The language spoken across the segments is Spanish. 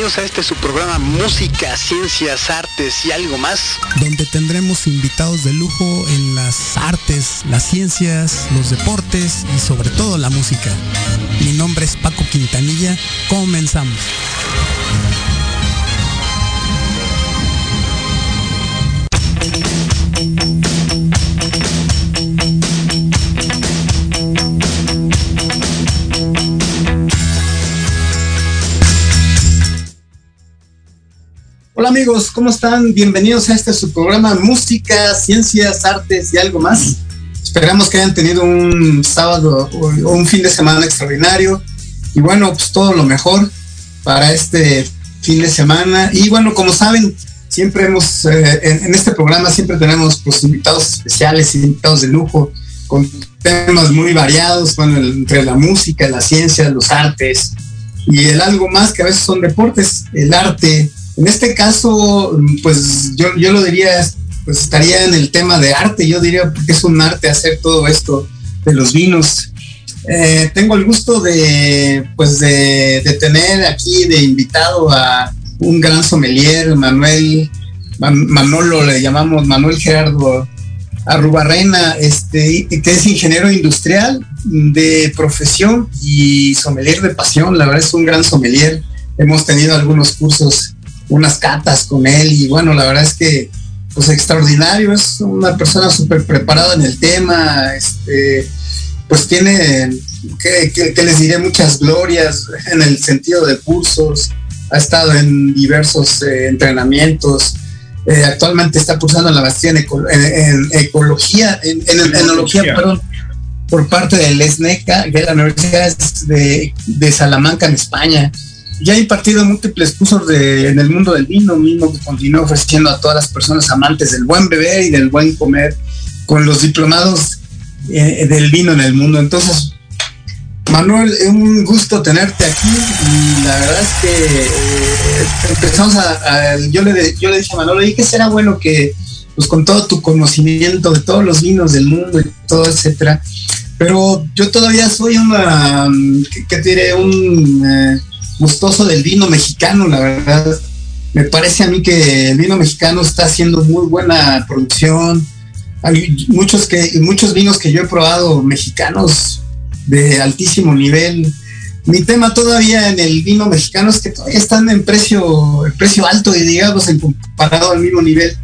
Bienvenidos a este su programa Música, Ciencias, Artes y algo más. Donde tendremos invitados de lujo en las artes, las ciencias, los deportes y sobre todo la música. Mi nombre es Paco Quintanilla. Comenzamos. Amigos, ¿cómo están? Bienvenidos a este su programa Música, Ciencias, Artes y algo más. Esperamos que hayan tenido un sábado o un fin de semana extraordinario y bueno, pues todo lo mejor para este fin de semana. Y bueno, como saben, siempre hemos, eh, en, este programa siempre tenemos pues invitados especiales, invitados de lujo, con temas muy variados, bueno, entre la música, la ciencia, los artes y el algo más que a veces son deportes, el arte, en este caso, pues yo, yo lo diría, pues estaría en el tema de arte, yo diría porque es un arte hacer todo esto de los vinos. Eh, tengo el gusto de, pues de, tener aquí de invitado a un gran sommelier, Manuel, Man, Manolo, le llamamos Manuel Gerardo Arrubarrena, este, que es ingeniero industrial de profesión y sommelier de pasión, la verdad es un gran sommelier. Hemos tenido algunos cursos unas catas con él y bueno, la verdad es que pues extraordinario, es una persona súper preparada en el tema, este, pues tiene, que, que, que, les diré, muchas glorias en el sentido de cursos, ha estado en diversos eh, entrenamientos, eh, actualmente está cursando la maestría en, eco, en, en ecología, en, en enología, perdón, por parte del ESNECA, que es la Universidad de, de Salamanca en España ya ha impartido múltiples cursos de, en el mundo del vino, mismo que continúa ofreciendo a todas las personas amantes del buen beber y del buen comer con los diplomados eh, del vino en el mundo. Entonces, Manuel, es un gusto tenerte aquí y la verdad es que eh, empezamos a, yo, le, yo le dije a Manuel, ¿y qué será bueno que, pues con todo tu conocimiento de todos los vinos del mundo y todo, etcétera? Pero yo todavía soy una, ¿qué, qué te diré? Un... Eh, gustoso del vino mexicano, la verdad. Me parece a mí que el vino mexicano está haciendo muy buena producción. Hay muchos, que, muchos vinos que yo he probado mexicanos de altísimo nivel. Mi tema todavía en el vino mexicano es que todavía están en precio, en precio alto y digamos en comparado al mismo nivel.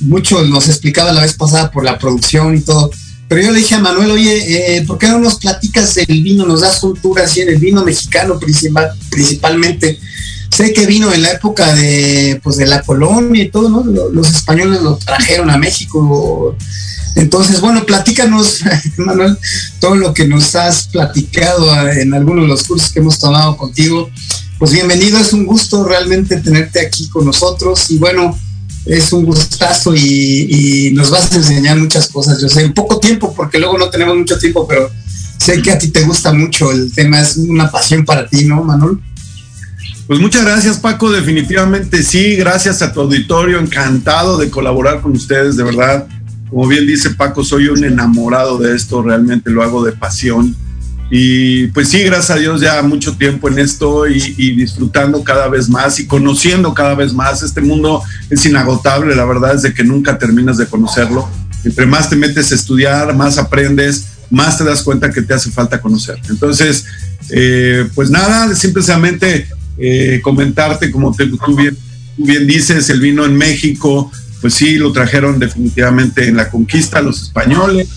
Mucho nos explicaba la vez pasada por la producción y todo. Pero yo le dije a Manuel, oye, eh, ¿por qué no nos platicas del vino? Nos das cultura así en el vino mexicano principal, principalmente. Sé que vino en la época de, pues, de la colonia y todo, ¿no? Los españoles lo trajeron a México. Entonces, bueno, platícanos, Manuel, todo lo que nos has platicado en algunos de los cursos que hemos tomado contigo. Pues bienvenido, es un gusto realmente tenerte aquí con nosotros. Y bueno, es un gustazo y, nos vas a enseñar muchas cosas. Yo sé, en poco tiempo, porque luego no tenemos mucho tiempo, pero sé que a ti te gusta mucho el tema, es una pasión para ti, ¿no, Manuel? Pues muchas gracias, Paco. Definitivamente sí, gracias a tu auditorio, encantado de colaborar con ustedes, de verdad. Como bien dice Paco, soy un enamorado de esto, realmente lo hago de pasión. Y pues sí, gracias a Dios ya mucho tiempo en esto y, y, disfrutando cada vez más y conociendo cada vez más. Este mundo es inagotable, la verdad es de que nunca terminas de conocerlo. Entre más te metes a estudiar, más aprendes, más te das cuenta que te hace falta conocer. Entonces, eh, pues nada, simplemente eh, comentarte, como te, tú, bien, tú bien dices, el vino en México, pues sí, lo trajeron definitivamente en la conquista los españoles,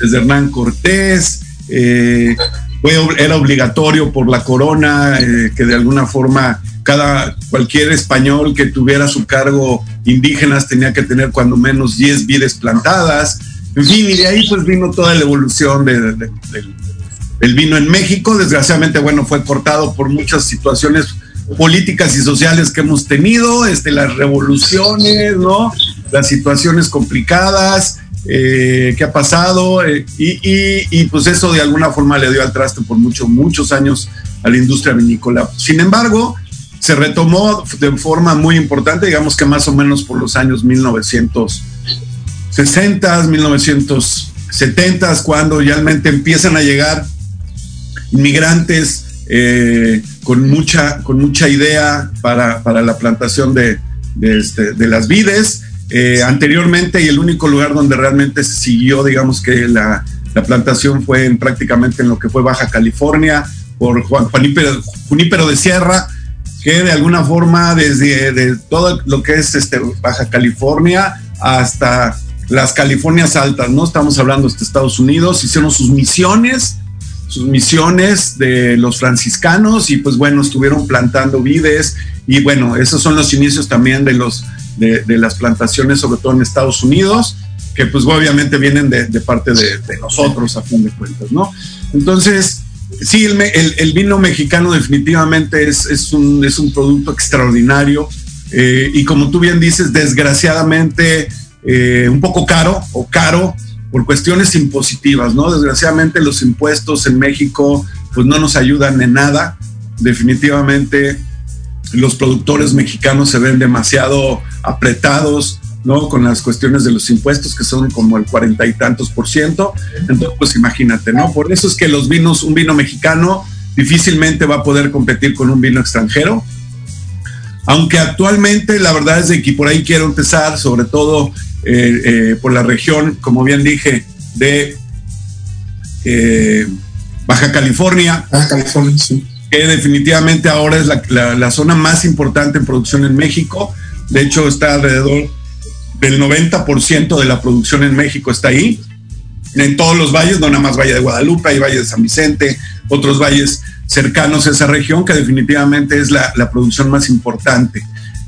desde Hernán Cortés. Eh, era obligatorio por la corona eh, que de alguna forma cada cualquier español que tuviera su cargo indígenas tenía que tener cuando menos 10 vides plantadas. En fin, y de ahí pues vino toda la evolución de, de, de, del vino en México. Desgraciadamente, bueno, fue cortado por muchas situaciones políticas y sociales que hemos tenido, este, las revoluciones, ¿no? Las situaciones complicadas, eh, que ha pasado eh, y, pues eso de alguna forma le dio al traste por muchos, muchos años a la industria vinícola. Sin embargo, se retomó de forma muy importante, digamos que más o menos por los años 1960, 1970, cuando realmente empiezan a llegar inmigrantes eh, con, mucha, con mucha idea para, la plantación de, este, de las vides eh, anteriormente y el único lugar donde realmente se siguió, digamos que la, plantación fue en, prácticamente en lo que fue Baja California por Juan, Junípero, de Sierra, que de alguna forma desde de todo lo que es este, Baja California hasta las Californias altas, ¿no? Estamos hablando de Estados Unidos, hicieron sus misiones, sus misiones de los franciscanos y pues bueno, estuvieron plantando vides y bueno, esos son los inicios también de los de, las plantaciones, sobre todo en Estados Unidos, que pues obviamente vienen de, parte de, nosotros a fin de cuentas, ¿no? Entonces, sí, el, el, vino mexicano definitivamente es, es, un, es un producto extraordinario eh, y como tú bien dices, desgraciadamente eh, un poco caro o caro por cuestiones impositivas, ¿no? Desgraciadamente los impuestos en México pues no nos ayudan en nada. Definitivamente los productores mexicanos se ven demasiado apretados, ¿no? Con las cuestiones de los impuestos, que son como el cuarenta y tantos por ciento. Entonces, pues imagínate, ¿no? Por eso es que los vinos, un vino mexicano difícilmente va a poder competir con un vino extranjero. Aunque actualmente la verdad es de que por ahí quiero empezar, sobre todo eh, eh, por la región, como bien dije, de eh, Baja California. Baja California, sí definitivamente ahora es la, zona más importante en producción en México. De hecho, está alrededor del 90% de la producción en México está ahí. En todos los valles, no nada más Valle de Guadalupe, hay Valle de San Vicente, otros valles cercanos a esa región, que definitivamente es la, producción más importante.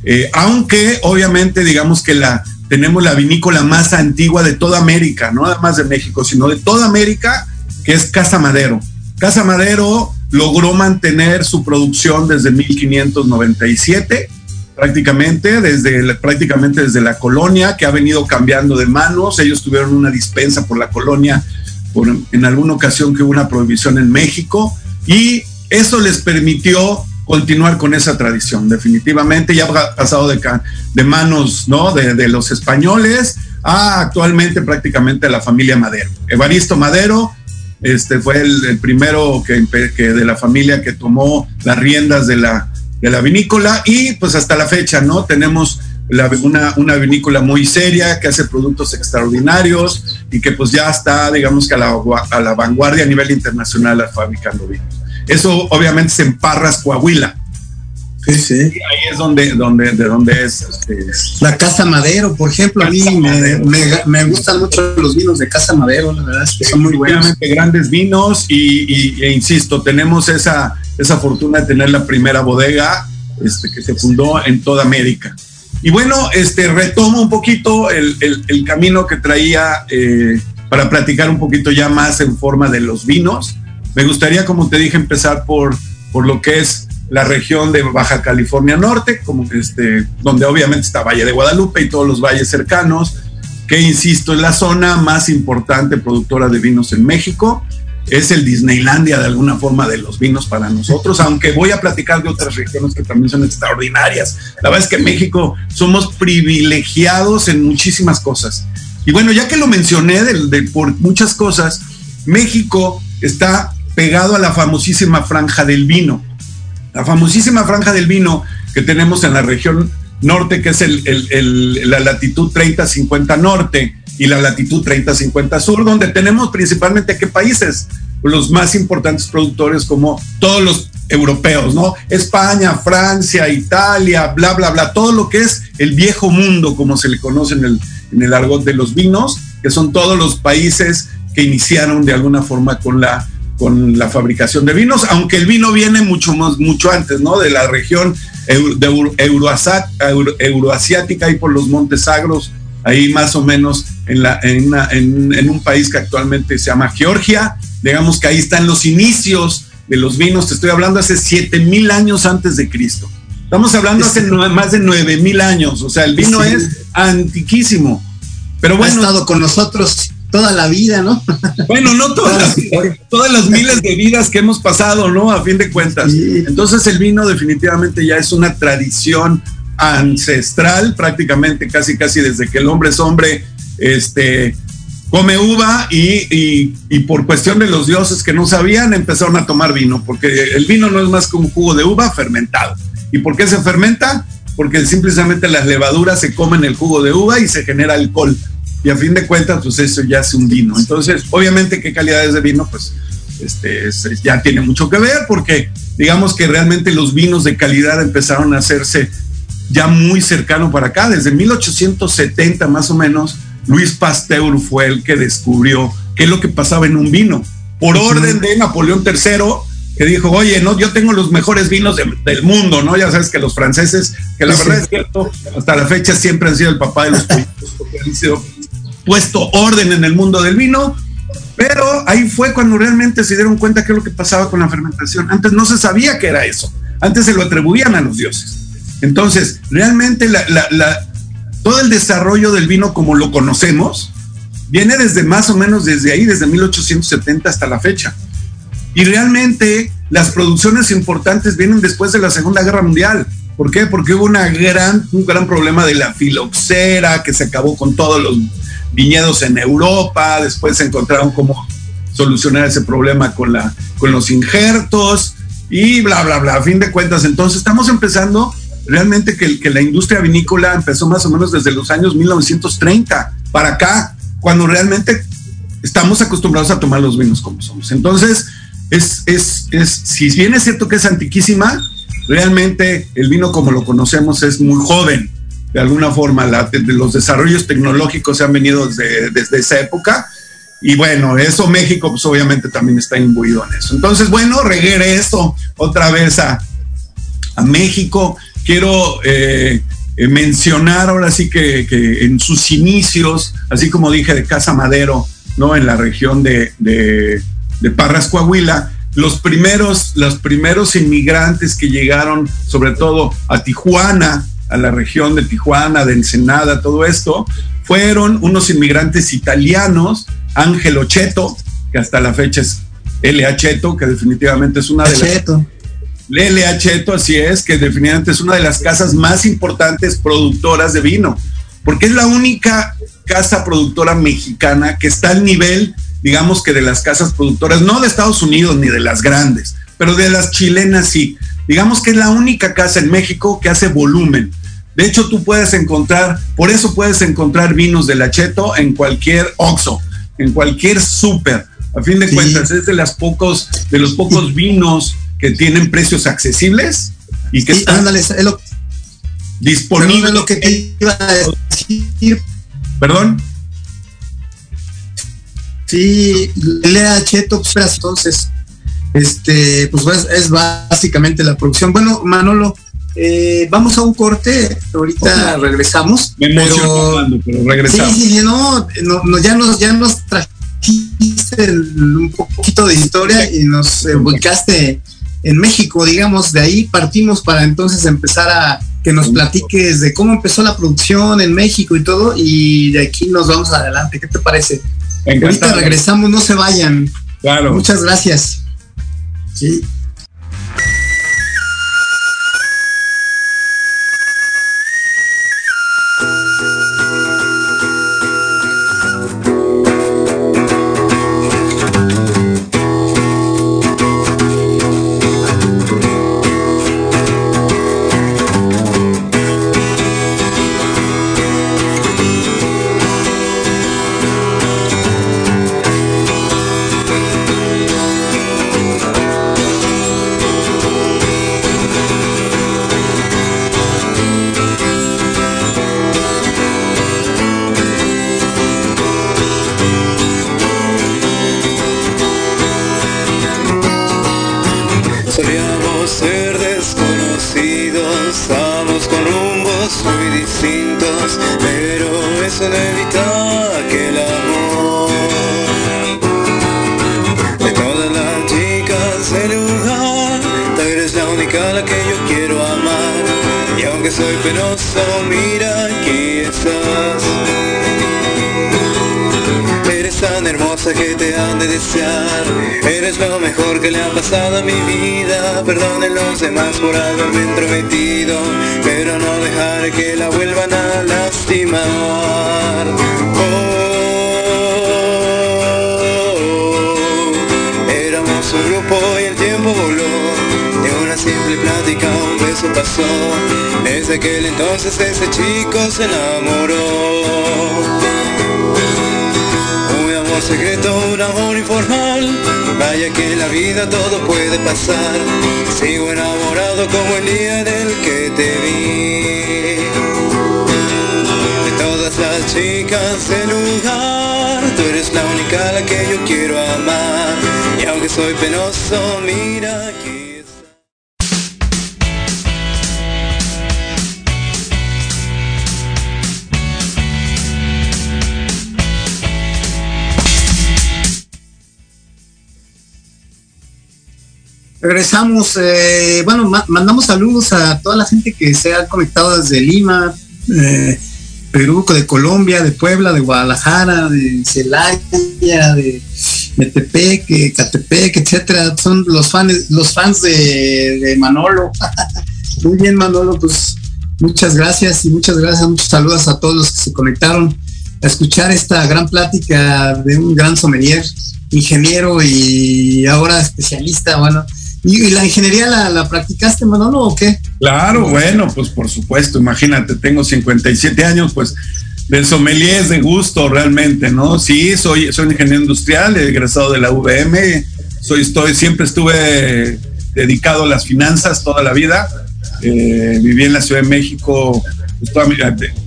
Eh, aunque obviamente digamos que la, tenemos la vinícola más antigua de toda América, no nada más de México, sino de toda América, que es Casa Madero. Casa Madero logró mantener su producción desde 1597, prácticamente desde, prácticamente desde la colonia, que ha venido cambiando de manos. Ellos tuvieron una dispensa por la colonia en alguna ocasión que hubo una prohibición en México y eso les permitió continuar con esa tradición. Definitivamente ya ha pasado de, de manos ¿no? de, de, los españoles a actualmente prácticamente la familia Madero. Evaristo Madero este fue el, primero que, de la familia que tomó las riendas de la, de la vinícola y pues hasta la fecha, ¿no? Tenemos una, una, vinícola muy seria que hace productos extraordinarios y que pues ya está, digamos que a la, a la vanguardia a nivel internacional fabricando vinos. Eso obviamente se en Parras, Coahuila. Sí, ahí es donde, donde, de donde es. Este, la Casa Madero, por ejemplo, a mí me, gustan mucho los vinos de Casa Madero, la verdad es que son muy buenos. grandes vinos y, e insisto, tenemos esa, esa fortuna de tener la primera bodega este, que se fundó en toda América. Y bueno, este, retomo un poquito el, el, camino que traía eh, para platicar un poquito ya más en forma de los vinos. Me gustaría, como te dije, empezar por, por lo que es la región de Baja California Norte, como este, donde obviamente está Valle de Guadalupe y todos los valles cercanos, que insisto, es la zona más importante productora de vinos en México. Es el Disneylandia de alguna forma de los vinos para nosotros, aunque voy a platicar de otras regiones que también son extraordinarias. La verdad es que en México somos privilegiados en muchísimas cosas. Y bueno, ya que lo mencioné de, por muchas cosas, México está pegado a la famosísima franja del vino la famosísima franja del vino que tenemos en la región norte, que es el, la latitud 30-50 norte y la latitud 30-50 sur, donde tenemos principalmente qué países, los más importantes productores como todos los europeos, ¿no? España, Francia, Italia, bla, bla, bla, todo lo que es el viejo mundo, como se le conoce en el, en el argot de los vinos, que son todos los países que iniciaron de alguna forma con la con la fabricación de vinos, aunque el vino viene mucho más, mucho antes, ¿no? De la región de euroasiática y por los Montes Sagros, ahí más o menos en, la, en, un país que actualmente se llama Georgia. Digamos que ahí están los inicios de los vinos, te estoy hablando hace 7000 años antes de Cristo. Estamos hablando hace más de 9000 años, o sea, el vino es antiquísimo. Pero bueno, ha estado con nosotros toda la vida, ¿no? Bueno, no todas, todas las miles de vidas que hemos pasado, ¿no? A fin de cuentas. Entonces el vino definitivamente ya es una tradición ancestral, prácticamente casi casi desde que el hombre es hombre, este, come uva y, por cuestión de los dioses que no sabían empezaron a tomar vino, porque el vino no es más que un jugo de uva fermentado. ¿Y por qué se fermenta? Porque simplemente las levaduras se comen el jugo de uva y se genera alcohol. Y a fin de cuentas, pues eso ya es un vino. Entonces, obviamente, ¿qué calidades de vino? Pues este, ya tiene mucho que ver porque digamos que realmente los vinos de calidad empezaron a hacerse ya muy cercano para acá. Desde 1870 más o menos, Luis Pasteur fue el que descubrió qué es lo que pasaba en un vino. Por orden de Napoleón III, que dijo, oye, no, yo tengo los mejores vinos del mundo, ¿no? Ya sabes que los franceses, que la verdad es cierto, hasta la fecha siempre han sido el papá de los pollitos, porque han sido puesto orden en el mundo del vino, pero ahí fue cuando realmente se dieron cuenta qué es lo que pasaba con la fermentación. Antes no se sabía que era eso, antes se lo atribuían a los dioses. Entonces, realmente todo el desarrollo del vino como lo conocemos viene desde más o menos desde ahí, desde 1870 hasta la fecha. Y realmente las producciones importantes vienen después de la Segunda Guerra Mundial. ¿Por qué? Porque hubo una gran, un gran problema de la filoxera que se acabó con todos los viñedos en Europa. Después se encontraron cómo solucionar ese problema con, la, con los injertos y bla, bla, bla. A fin de cuentas, entonces estamos empezando realmente que, que la industria vinícola empezó más o menos desde los años 1930 para acá, cuando realmente estamos acostumbrados a tomar los vinos como somos. Entonces, es, es, es, si bien es cierto que es antiquísima, realmente el vino como lo conocemos es muy joven. De alguna forma, los desarrollos tecnológicos se han venido desde, esa época. Y bueno, eso México, pues obviamente también está imbuido en eso. Entonces, bueno, regreso otra vez a, a México quiero eh, eh, mencionar ahora sí que, en sus inicios, así como dije de Casa Madero, ¿no? En la región de, de, Parras, Coahuila, los primeros, los primeros inmigrantes que llegaron, sobre todo a Tijuana, a la región de Tijuana, de Ensenada, todo esto, fueron unos inmigrantes italianos, Ángelo Cheto, que hasta la fecha es L.A. Cheto, que definitivamente es una de las Cheto, así es, que definitivamente es una de las casas más importantes productoras de vino, porque es la única casa productora mexicana que está al nivel, digamos que de las casas productoras, no de Estados Unidos ni de las grandes, pero de las chilenas sí. Digamos que es la única casa en México que hace volumen. De hecho, tú puedes encontrar, por eso puedes encontrar vinos de la Cheto en cualquier Oxxo, en cualquier súper. A fin de cuentas, es de las pocos, de los pocos vinos que tienen precios accesibles y que están disponibles. lo que te iba a decir. ¿Perdón? Sí, lea Cheto, pues, entonces, este, pues es básicamente la producción. Bueno, Manolo, eh, vamos a un corte, ahorita regresamos. Me pero, pero regresamos. Sí, sí, no, no, ya nos, ya nos trajiste un poquito de historia y nos ubicaste en México, digamos, de ahí partimos para entonces empezar a que nos platiques de cómo empezó la producción en México y todo, y de aquí nos vamos adelante. ¿Qué te parece? Ahorita regresamos, no se vayan. Claro. Muchas gracias. Sí. Eres lo mejor que le ha pasado a mi vida. Perdonen los demás por haberme entrometido, pero no dejar que la vuelvan a lastimar. Oh, éramos un grupo y el tiempo voló. De una simple plática un beso pasó. Desde aquel entonces ese chico se enamoró. Un secreto, un amor informal. Vaya que en la vida todo puede pasar. Sigo enamorado como el día en el que te vi. De todas las chicas del lugar, tú eres la única a la que yo quiero amar. Y aunque soy penoso, mira aquí. Regresamos, eh, bueno, ma- mandamos saludos a toda la gente que se ha conectado desde Lima, eh, Perú, de Colombia, de Puebla, de Guadalajara, de Celaya, de Metepec, eh, Catepec, etcétera. Son los fans, los fans de, de Manolo. Muy bien, Manolo, pues muchas gracias y muchas gracias, muchos saludos a todos los que se conectaron a escuchar esta gran plática de un gran sommelier, ingeniero y ahora especialista, bueno. ¿Y, la ingeniería la, practicaste, Manolo, o qué? Claro, bueno, pues por supuesto, imagínate, tengo 57 años, pues del sommelier es de gusto realmente, ¿no? Sí, soy, soy ingeniero industrial, egresado de la VM, soy, estoy, siempre estuve dedicado a las finanzas toda la vida, eh, viví en la Ciudad de México, pues,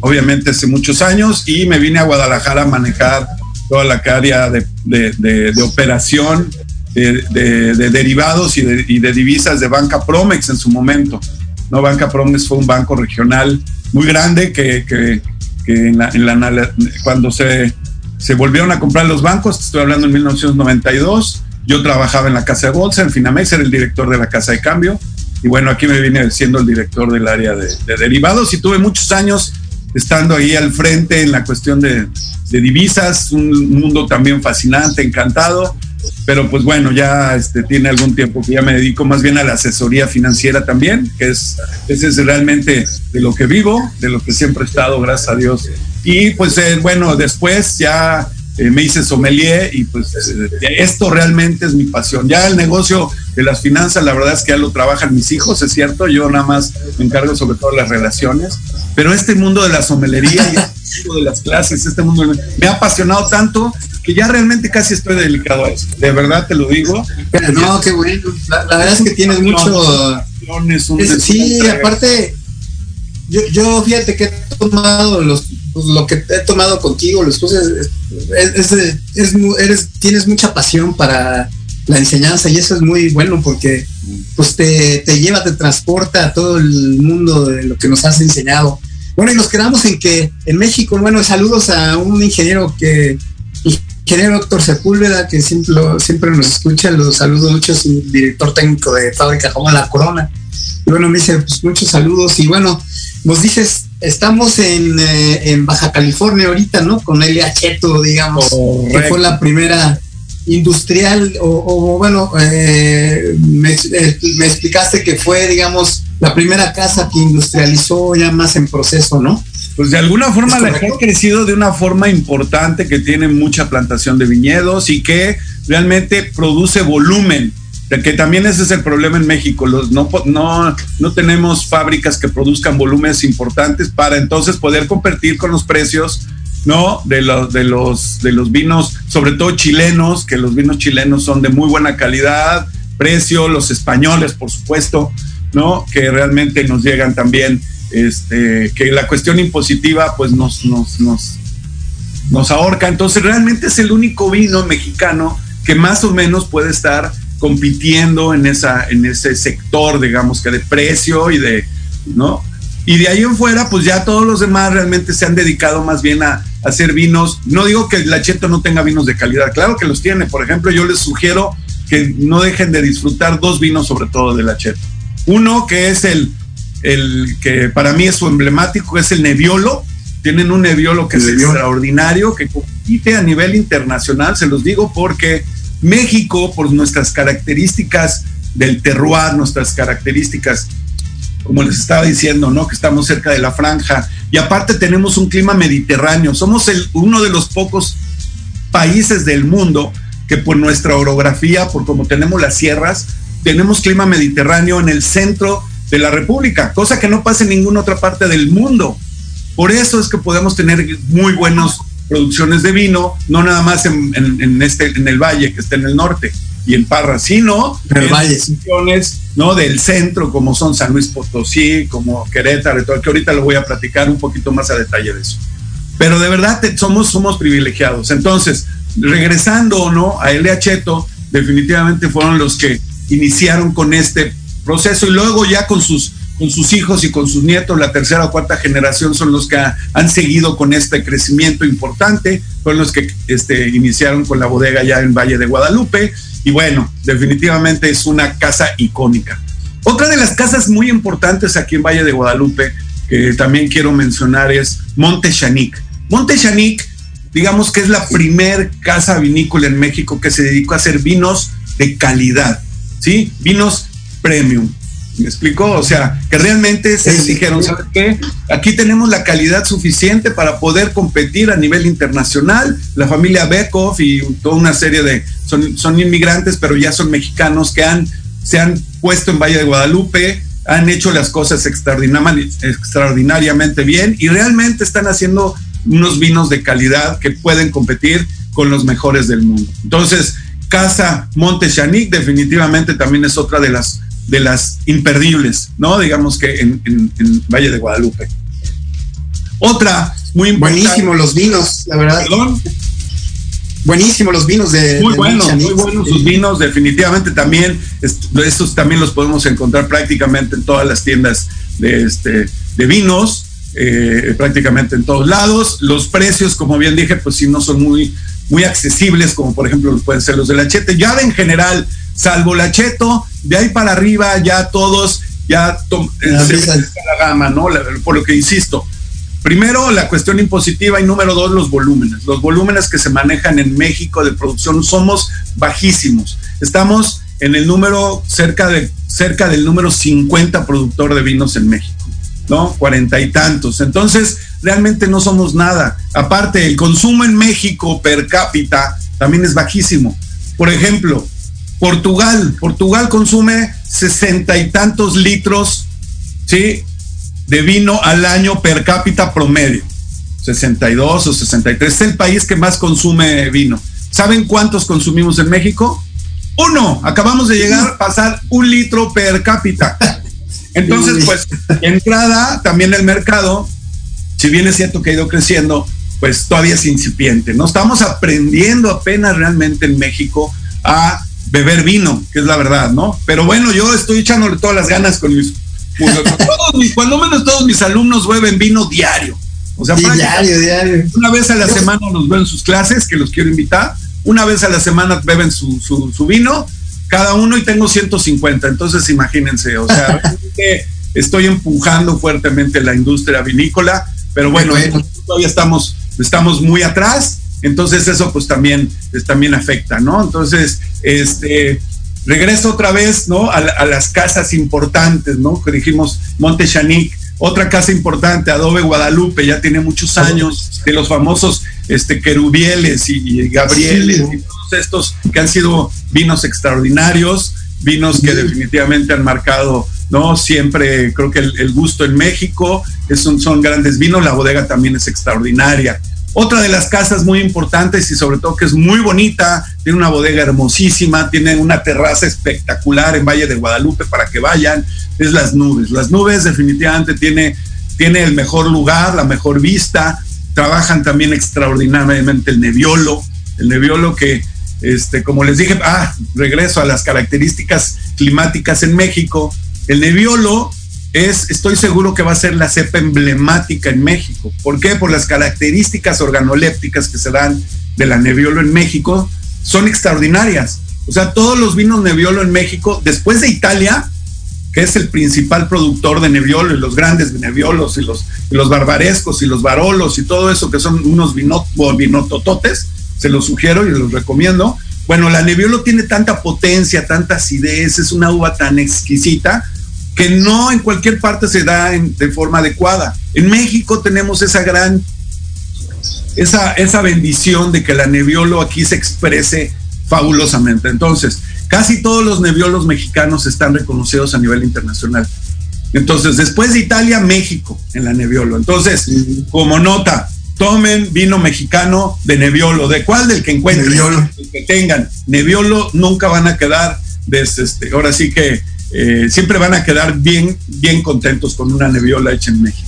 obviamente hace muchos años, y me vine a Guadalajara a manejar toda la área de- de- de operación, de, de- de derivados y de, divisas de Banca Promex en su momento. ¿no? Banca Promex fue un banco regional muy grande que, que- en la- cuando se, se volvieron a comprar los bancos, estoy hablando en 1992, yo trabajaba en la Casa de Bolsa, en Finamex, era el director de la Casa de Cambio, y bueno, aquí me vine siendo el director del área de, de derivados y tuve muchos años estando ahí al frente en la cuestión de divisas, un mundo también fascinante, encantado, pero pues bueno, ya este, tiene algún tiempo que ya me dedico más bien a la asesoría financiera también, que es, ese es realmente de lo que vivo, de lo que siempre he estado, gracias a Dios. Y pues eh, bueno, después ya eh, me hice sommelier y pues eh, esto realmente es mi pasión. Ya el negocio de las finanzas, la verdad es que ya lo trabajan mis hijos, es cierto, yo nada más me encargo sobre todo de las relaciones, pero este mundo de la somelería y este mundo de las clases, este mundo me ha apasionado tanto que ya realmente casi estoy dedicado a eso. De verdad te lo digo. No, qué bueno. La, la verdad es que tienes mucho. Es sí, aparte, yo, yo fíjate que he tomado los, pues, lo que he tomado contigo, los cosas, es, es- eres, tienes mucha pasión para la enseñanza y eso es muy bueno porque pues te, te lleva, te transporta a todo el mundo de lo que nos has enseñado. Bueno, y nos quedamos en que en México, bueno, saludos a un ingeniero que, ingeniero doctor Sepúlveda, que siempre, lo- siempre nos escucha, lo saludo mucho, es un director técnico de Fábrica Jamón La Corona. Y bueno, me dice pues, muchos saludos y bueno, nos dices, estamos en, eh, en Baja California ahorita, ¿no? Con Elia Cheto, digamos, que fue la primera industrial, o, o, bueno, eh, me, eh, me explicaste que fue, digamos, la primera casa que industrializó ya más en proceso, ¿no? Pues de alguna forma ¿Es la ha crecido de una forma importante que tiene mucha plantación de viñedos y que realmente produce volumen. Que también ese es el problema en México. Los, no, no, no tenemos fábricas que produzcan volúmenes importantes para entonces poder competir con los precios ¿no? De los, de los, de los vinos, sobre todo chilenos, que los vinos chilenos son de muy buena calidad, precio, los españoles, por supuesto, ¿no? Que realmente nos llegan también, este, que la cuestión impositiva, pues nos, nos, nos, ahorca. Entonces, realmente es el único vino mexicano que más o menos puede estar compitiendo en, esa, en ese sector, digamos que de precio y de, ¿no? Y de ahí en fuera, pues ya todos los demás realmente se han dedicado más bien a, hacer vinos. No digo que la Cheto no tenga vinos de calidad, claro que los tiene. Por ejemplo, yo les sugiero que no dejen de disfrutar dos vinos, sobre todo de la Cheto. Uno que es el, el que para mí es su emblemático, es el Nebbiolo. Tienen un Nebbiolo que es extraordinario, que compite a nivel internacional, se los digo porque México, por nuestras características del terroir, nuestras características, como les estaba diciendo, ¿no? Que estamos cerca de la franja y aparte tenemos un clima mediterráneo. Somos el, uno de los pocos países del mundo que por nuestra orografía, por como tenemos las sierras, tenemos clima mediterráneo en el centro de la República, cosa que no pasa en ninguna otra parte del mundo. Por eso es que podemos tener muy buenas producciones de vino, no nada más en, este, en el valle que está en el norte y en Parra, sino en regiones ¿no? del centro, como son San Luis Potosí, como Querétaro, todo, que ahorita lo voy a platicar un poquito más a detalle de eso. Pero de verdad somos, somos privilegiados. Entonces, regresando o no a Elia Cheto, definitivamente fueron los que iniciaron con este proceso y luego ya con sus, con sus hijos y con sus nietos, la tercera o cuarta generación son los que han seguido con este crecimiento importante, fueron los que este, iniciaron con la bodega ya en Valle de Guadalupe y bueno, definitivamente es una casa icónica. Otra de las casas muy importantes aquí en Valle de Guadalupe que también quiero mencionar es Monte Chanic. Monte Chanic, digamos que es la primer casa vinícola en México que se dedicó a hacer vinos de calidad, ¿sí? Vinos premium. ¿Me explico? O sea, que realmente se dijeron, ¿sabes qué? Aquí tenemos la calidad suficiente para poder competir a nivel internacional. La familia Beckhoff y toda una serie de, son, son inmigrantes, pero ya son mexicanos que han, se han puesto en Valle de Guadalupe, han hecho las cosas extraordinariamente bien y realmente están haciendo unos vinos de calidad que pueden competir con los mejores del mundo. Entonces, Casa Monte Chanic definitivamente también es otra de las de las imperdibles, ¿no? Digamos que en, Valle de Guadalupe. Otra muy importante. Buenísimo los vinos, la verdad. Perdón. Buenísimo los vinos de. Muy buenos, muy buenos sus vinos, definitivamente también. Estos también los podemos encontrar prácticamente en todas las tiendas de, este, de vinos, eh, prácticamente en todos lados. Los precios, como bien dije, pues sí no son muy, muy accesibles, como por ejemplo pueden ser los de la Chete. Ya en general, salvo la Cheto, de ahí para arriba ya todos ya la gama, ¿no? Por lo que insisto. Primero, la cuestión impositiva y número dos, los volúmenes. Los volúmenes que se manejan en México de producción somos bajísimos. Estamos en el número cerca de cerca del número 50 productor de vinos en México, ¿no? Cuarenta y tantos. Entonces, realmente no somos nada. Aparte, el consumo en México per cápita también es bajísimo. Por ejemplo, Portugal, Portugal consume sesenta y tantos litros, ¿sí? De vino al año per cápita promedio. 62 o 63. Es el país que más consume vino. ¿Saben cuántos consumimos en México? Uno. Acabamos de llegar a pasar un litro per cápita. Entonces, pues, entrada también el mercado, si bien es cierto que ha ido creciendo, pues todavía es incipiente. No estamos aprendiendo apenas realmente en México a beber vino, que es la verdad, ¿no? Pero bueno, yo estoy echándole todas las ganas con mis, cuando menos todos mis alumnos beben vino diario. O sea, diario, diario. Una vez a la semana nos ven sus clases, que los quiero invitar. Una vez a la semana beben su, su, vino, cada uno y tengo 150. Entonces, imagínense, o sea, estoy empujando fuertemente la industria vinícola, pero bueno, todavía estamos, estamos muy atrás entonces eso pues también, pues, también afecta, ¿no? Entonces, este, regreso otra vez, ¿no? A, las casas importantes, ¿no? Que dijimos Monte Chanic, otra casa importante, Adobe Guadalupe, ya tiene muchos años, de los famosos este, Querubieles y, Gabrieles y todos estos que han sido vinos extraordinarios, vinos que definitivamente han marcado, ¿no? Siempre creo que el, gusto en México, es son grandes vinos, la bodega también es extraordinaria. Otra de las casas muy importantes y sobre todo que es muy bonita, tiene una bodega hermosísima, tiene una terraza espectacular en Valle de Guadalupe para que vayan, es Las Nubes. Las Nubes definitivamente tiene, tiene el mejor lugar, la mejor vista, trabajan también extraordinariamente el Nebbiolo, el Nebbiolo que, este, como les dije, ah, regreso a las características climáticas en México, el Nebbiolo es, estoy seguro que va a ser la cepa emblemática en México. ¿Por qué? Por las características organolépticas que se dan de la Nebbiolo en México, son extraordinarias. O sea, todos los vinos Nebbiolo en México, después de Italia, que es el principal productor de Nebbiolo y los grandes Nebbiolos y los, y los barbarescos y los barolos y todo eso que son unos vinotototes, se los sugiero y los recomiendo. Bueno, la Nebbiolo tiene tanta potencia, tanta acidez, es una uva tan exquisita que no en cualquier parte se da de forma adecuada. En México tenemos esa gran, esa, esa bendición de que la Nebbiolo aquí se exprese fabulosamente. Entonces, casi todos los Nebbiolos mexicanos están reconocidos a nivel internacional. Entonces, después de Italia, México en la Nebbiolo. Entonces, como nota, tomen vino mexicano de Nebbiolo. ¿De cuál? Del que encuentren. Nebbiolo. que tengan. Nebbiolo nunca van a quedar, desde este, ahora sí que eh, siempre van a quedar bien, bien contentos con una Nebbiola hecha en México.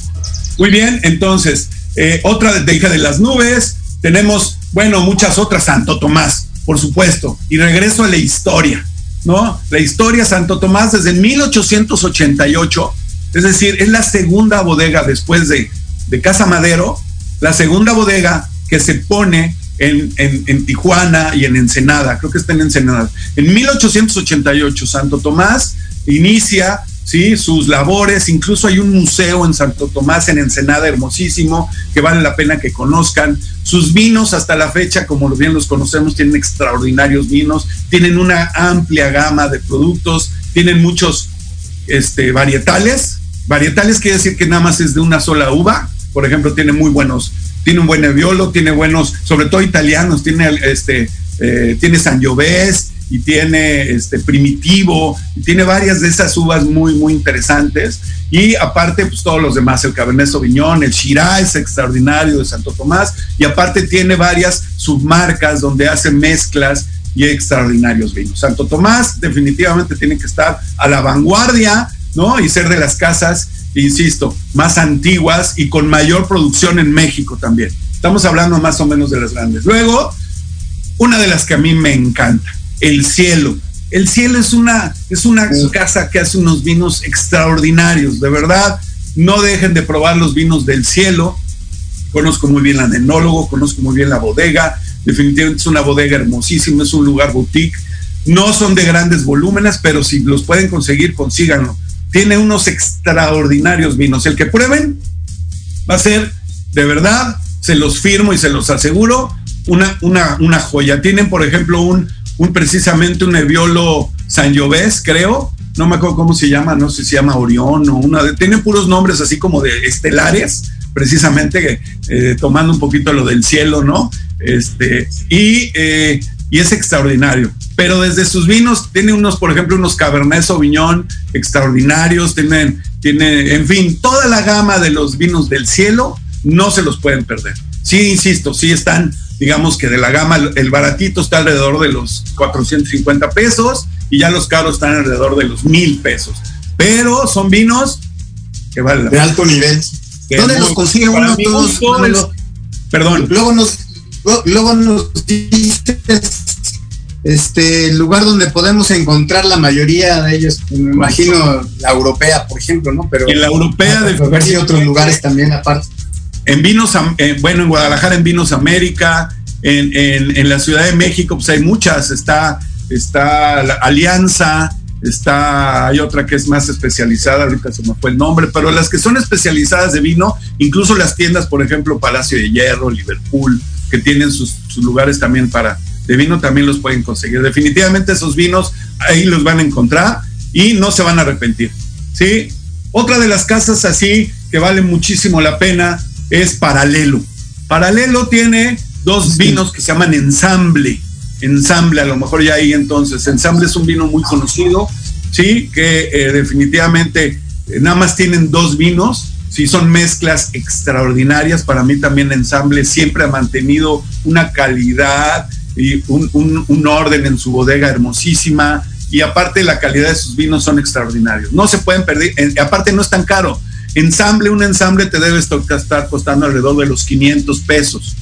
Muy bien, entonces, eh, otra de hija de las nubes. Tenemos, bueno, muchas otras, Santo Tomás, por supuesto. Y regreso a la historia, ¿no? La historia Santo Tomás desde 1888, es decir, es la segunda bodega después de, de Casa Madero, la segunda bodega que se pone en, en, Tijuana y en Ensenada, creo que está en Ensenada. En 1888, Santo Tomás inicia ¿sí? sus labores, incluso hay un museo en Santo Tomás, en Ensenada, hermosísimo, que vale la pena que conozcan. Sus vinos hasta la fecha, como bien los conocemos, tienen extraordinarios vinos, tienen una amplia gama de productos, tienen muchos este, varietales. Varietales quiere decir que nada más es de una sola uva. Por ejemplo, tiene muy buenos, tiene un buen Nebbiolo, tiene buenos, sobre todo italianos, tiene este, eh, tiene y tiene este primitivo, tiene varias de esas uvas muy, muy interesantes. Y aparte, pues todos los demás, el Cabernet Sauvignon, el Shiraz extraordinario de Santo Tomás, y aparte tiene varias submarcas donde hace mezclas y extraordinarios vinos. Santo Tomás definitivamente tiene que estar a la vanguardia, ¿no? Y ser de las casas, insisto, más antiguas y con mayor producción en México también. Estamos hablando más o menos de las grandes. Luego, una de las que a mí me encanta, el cielo. El cielo es una, es una casa que hace unos vinos extraordinarios, de verdad. No dejen de probar los vinos del cielo. Conozco muy bien la Nenólogo, conozco muy bien la bodega. Definitivamente es una bodega hermosísima, es un lugar boutique. No son de grandes volúmenes, pero si los pueden conseguir, consíganlo. Tiene unos extraordinarios vinos. El que prueben va a ser, de verdad, se los firmo y se los aseguro, una, una, una joya. Tienen, por ejemplo, un, un precisamente un Nebbiolo Sangiovese, creo, no me acuerdo cómo se llama, no sé si se llama Orión o una de, tiene puros nombres así como de estelares, precisamente eh, tomando un poquito lo del cielo, ¿no? Este, y, eh, y es extraordinario. Pero desde sus vinos, tiene unos, por ejemplo, unos Cabernet Sauvignon extraordinarios, tienen, tiene, en fin, toda la gama de los vinos del cielo, no se los pueden perder. Sí, insisto, sí están digamos que de la gama, el baratito está alrededor de los 450 pesos y ya los caros están alrededor de los mil pesos. Pero son vinos que valen De alto nivel. ¿Dónde los consigue uno todos? Perdón. Luego nos, luego nos este el lugar donde podemos encontrar la mayoría de ellos, me imagino la europea, por ejemplo, ¿no? Pero en la europea de ver si otros lugares también aparte. En Vinos, eh, bueno, en Guadalajara en Vinos América, en, la Ciudad de México, pues hay muchas, está, está la Alianza, está, hay otra que es más especializada, ahorita se me fue el nombre, pero las que son especializadas de vino, incluso las tiendas, por ejemplo, Palacio de Hierro, Liverpool, que tienen sus, sus lugares también para, de vino, también los pueden conseguir. Definitivamente esos vinos ahí los van a encontrar y no se van a arrepentir, ¿sí? Otra de las casas así que vale muchísimo la pena es Paralelo. Paralelo tiene dos vinos que se llaman Ensamble. Ensamble, a lo mejor ya ahí entonces. Ensamble es un vino muy conocido, ¿sí? Que eh, definitivamente eh, nada más tienen dos vinos, sí son mezclas extraordinarias. Para mí también Ensamble siempre ha mantenido una calidad y un, orden en su bodega hermosísima. Y aparte la calidad de sus vinos son extraordinarios. No se pueden perder, aparte no es tan caro Ensamble, un ensamble te debe estar costando alrededor de los 500 pesos.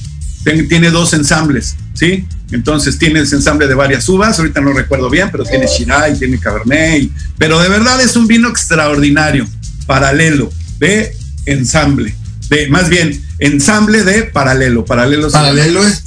Tiene dos ensambles, ¿sí? Entonces tienes ensamble de varias uvas, ahorita no recuerdo bien, pero tiene Shiraz, tiene Cabernet, pero de verdad es un vino extraordinario, paralelo, de ensamble, de más bien ensamble de paralelo, paralelo. Paralelo es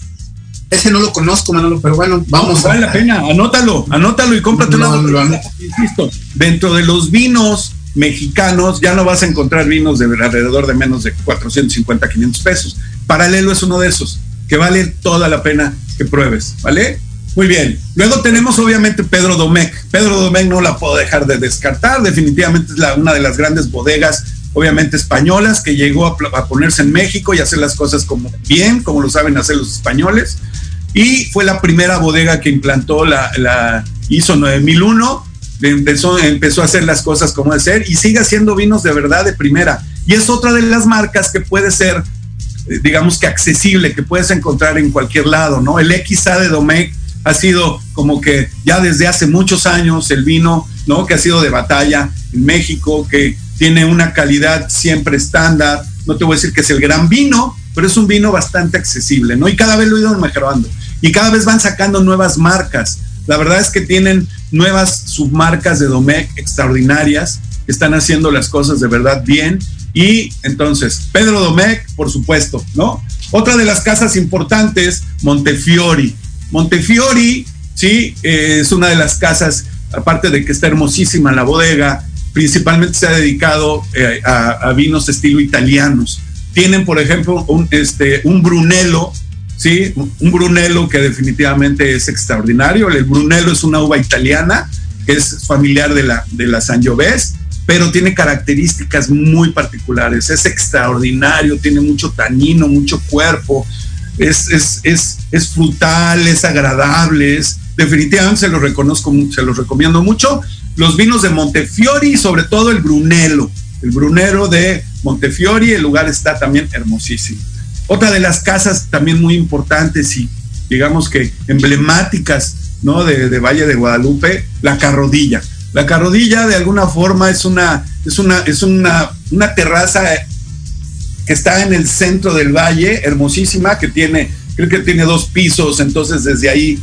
Ese no lo conozco, Manolo, pero bueno, vamos. Vale la pena, anótalo, anótalo y cómprate una Insisto, dentro de los vinos mexicanos ya no vas a encontrar vinos de alrededor de menos de 450, 500 pesos. Paralelo es uno de esos, que vale toda la pena que pruebes, ¿vale? Muy bien. Luego tenemos obviamente Pedro Domecq. Pedro Domecq no la puedo dejar de descartar. Definitivamente es la, una de las grandes bodegas, obviamente españolas, que llegó a, ponerse en México y hacer las cosas como bien, como lo saben hacer los españoles. Y fue la primera bodega que implantó la, la ISO 9001. Empezó, a hacer las cosas como de ser y sigue haciendo vinos de verdad de primera. Y es otra de las marcas que puede ser, eh, digamos que accesible, que puedes encontrar en cualquier lado, ¿no? El XA de Domecq ha sido como que ya desde hace muchos años el vino, ¿no? Que ha sido de batalla en México, que tiene una calidad siempre estándar. No te voy a decir que es el gran vino, pero es un vino bastante accesible, ¿no? Y cada vez lo he ido mejorando. Y cada vez van sacando nuevas marcas. La verdad es que tienen nuevas submarcas de Domecq extraordinarias, que están haciendo las cosas de verdad bien. Y entonces, Pedro Domecq, por supuesto, ¿no? Otra de las casas importantes, Montefiori. Montefiori, sí, eh, es una de las casas, aparte de que está hermosísima la bodega, principalmente se ha dedicado eh, a, vinos estilo italianos. Tienen, por ejemplo, un, este, un Brunello, ¿sí? Un Brunello que definitivamente es extraordinario. El Brunello es una uva italiana que es familiar de la, de la Sangiovese, pero tiene características muy particulares. Es extraordinario, tiene mucho tanino, mucho cuerpo, es, es, es, es frutal, es agradable, definitivamente se lo reconozco, se los recomiendo mucho. Los vinos de Montefiori, sobre todo el Brunello, el Brunero de Montefiori, el lugar está también hermosísimo. Otra de las casas también muy importantes y digamos que emblemáticas ¿no? de, Valle de Guadalupe, la Carrodilla. La Carrodilla de alguna forma es una, es una, es una, una terraza que está en el centro del valle, hermosísima, que tiene, creo que tiene dos pisos, entonces desde ahí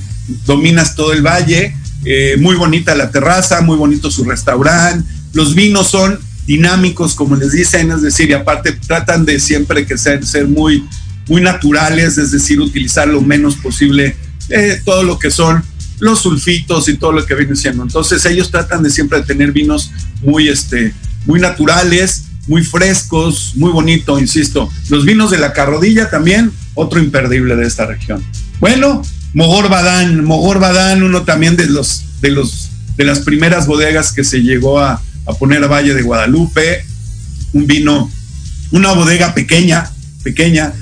dominas todo el valle. Eh, muy bonita la terraza, muy bonito su restaurante. Los vinos son dinámicos, como les dicen, es decir, y aparte tratan de siempre que ser, ser muy, muy naturales, es decir, utilizar lo menos posible eh, todo lo que son los sulfitos y todo lo que viene siendo. Entonces ellos tratan de siempre tener vinos muy, este, muy naturales, muy frescos, muy bonito, insisto. Los vinos de la Carrodilla también, otro imperdible de esta región. Bueno, Mogor Badán, Mogor Badán, uno también de los de los de las primeras bodegas que se llegó a, poner a Valle de Guadalupe, un vino, una bodega pequeña, pequeña,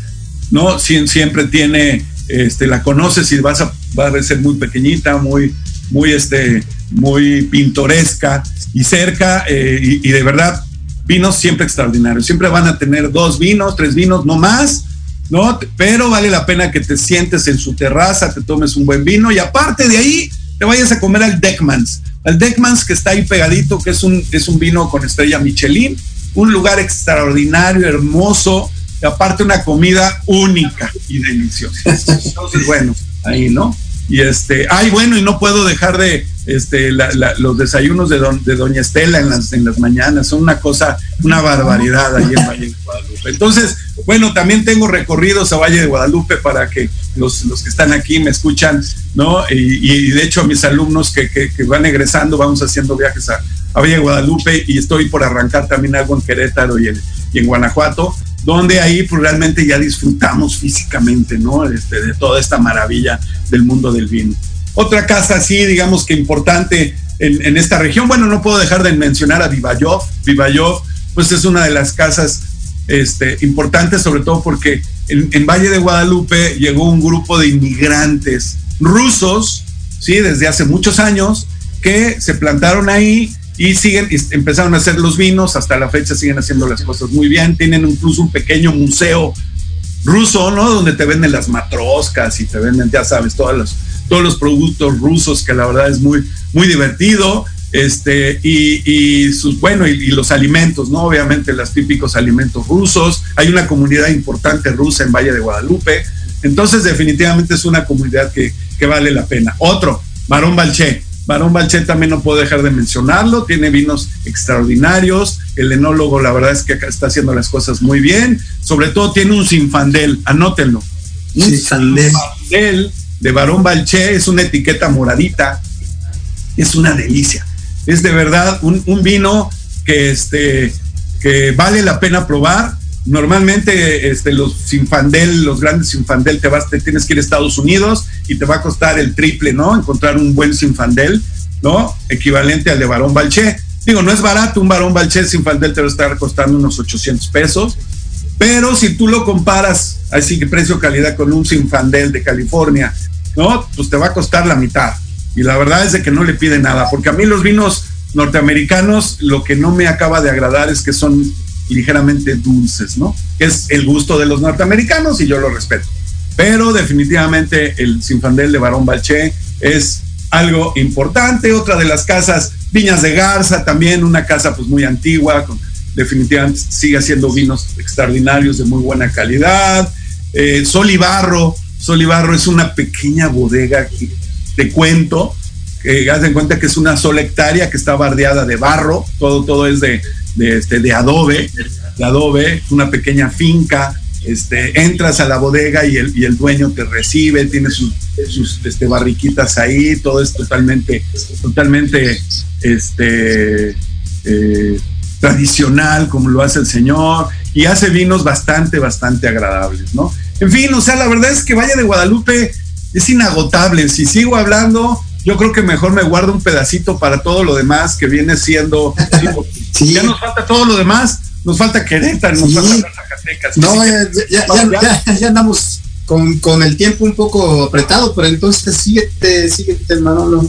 ¿no? siempre tiene, este, la conoces y vas a, va a ser muy pequeñita, muy, muy, este, muy pintoresca y cerca, eh, y, y de verdad vinos siempre extraordinarios. Siempre van a tener dos vinos, tres vinos, no más, ¿no? Pero vale la pena que te sientes en su terraza, te tomes un buen vino y aparte de ahí te vayas a comer al Deckmans. Al Deckmans que está ahí pegadito, que es un, es un vino con estrella Michelin, un lugar extraordinario, hermoso, y aparte una comida única y deliciosa. Entonces, bueno, ahí, ¿no? Y este, ay, bueno, y no puedo dejar de este, los desayunos de, de Doña Estela en las, en las mañanas, son una cosa, una barbaridad ahí en Valle de Guadalupe. Entonces, bueno, también tengo recorridos a Valle de Guadalupe para que los, los que están aquí me escuchan, ¿no? Y, de hecho, mis alumnos que, que, van egresando, vamos haciendo viajes a, a, Valle de Guadalupe y estoy por arrancar también algo en Querétaro y en, y en Guanajuato donde ahí pues, realmente ya disfrutamos físicamente, ¿no? Este, de toda esta maravilla del mundo del vino. Otra casa así, digamos que importante en, esta región, bueno, no puedo dejar de mencionar a Vivayov. Vivayov, pues es una de las casas este, importantes, sobre todo porque en, Valle de Guadalupe llegó un grupo de inmigrantes rusos, ¿sí? Desde hace muchos años, que se plantaron ahí y siguen, empezaron a hacer los vinos, hasta la fecha siguen haciendo las cosas muy bien, tienen incluso un pequeño museo ruso, ¿no? Donde te venden las matroscas y te venden, ya sabes, todos los, todos los productos rusos, que la verdad es muy, muy divertido. Este, y, sus, bueno, y, los alimentos, ¿no? Obviamente los típicos alimentos rusos. Hay una comunidad importante rusa en Valle de Guadalupe. Entonces, definitivamente es una comunidad que, que vale la pena. Otro, Barón Balché. Barón Balchet también no puedo dejar de mencionarlo, tiene vinos extraordinarios, el enólogo la verdad es que está haciendo las cosas muy bien, sobre todo tiene un sinfandel, anótenlo. Un sinfandel de Barón Balché, es una etiqueta moradita, es una delicia. Es de verdad un, vino que, este, que vale la pena probar. Normalmente este, los Sinfandel, los grandes Sinfandel, te vas, te tienes que ir a Estados Unidos y te va a costar el triple, ¿no? Encontrar un buen Sinfandel, ¿no? Equivalente al de Barón Balché. Digo, no es barato, un Barón Balché Sinfandel te va a estar costando unos 800 pesos, pero si tú lo comparas, así que precio-calidad con un Sinfandel de California, ¿no? Pues te va a costar la mitad. Y la verdad es de que no le pide nada, porque a mí los vinos norteamericanos lo que no me acaba de agradar es que son ligeramente dulces, ¿no? Es el gusto de los norteamericanos y yo lo respeto. Pero definitivamente el Sinfandel de Barón Balché es algo importante. Otra de las casas, Viñas de Garza, también una casa pues muy antigua, definitivamente sigue haciendo vinos extraordinarios de muy buena calidad. Eh, Sol y Barro, Sol y Barro es una pequeña bodega de cuento, que haz en cuenta que es una sola hectárea que está bardeada de barro, todo, todo es de, de, este, de adobe, de adobe, una pequeña finca, este, entras a la bodega y el, y el dueño te recibe, tiene sus, sus este, barriquitas ahí, todo es totalmente, totalmente este, eh, tradicional como lo hace el señor y hace vinos bastante, bastante agradables, ¿no? En fin, o sea, la verdad es que Valle de Guadalupe es inagotable. Si sigo hablando, yo creo que mejor me guardo un pedacito para todo lo demás que viene siendo. sí. Ya nos falta todo lo demás, nos falta Querétaro, nos falta Zacatecas. No, ya, ya- ya andamos con, con el tiempo un poco apretado, pero entonces síguete, síguete, Manolo.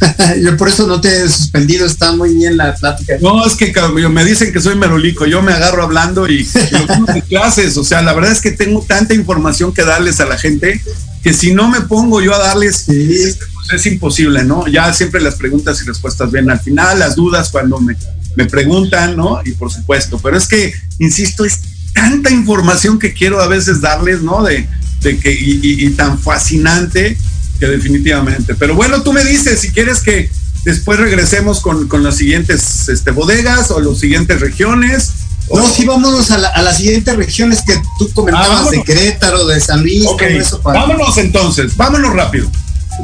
Yo por eso no te he suspendido, está muy bien la plática. No, es que me dicen que soy merolico, yo me agarro hablando y, y lo pongo en clases, o sea, la verdad es que tengo tanta información que darles a la gente que si no me pongo yo a darles, Sí. pues es imposible, ¿no? Ya siempre las preguntas y respuestas ven al final, las dudas cuando me, me preguntan, ¿no? Y por supuesto, pero es que, insisto, es tanta información que quiero a veces darles, ¿no? De, de que, y, y- y tan fascinante que definitivamente. Pero bueno, tú me dices si quieres que después regresemos con, con las siguientes este, bodegas o las siguientes regiones. o- No, sí, vámonos a, la- a las siguientes regiones que tú comentabas, Ah, de Querétaro, de San Luis, eso. para- vámonos entonces, vámonos rápido.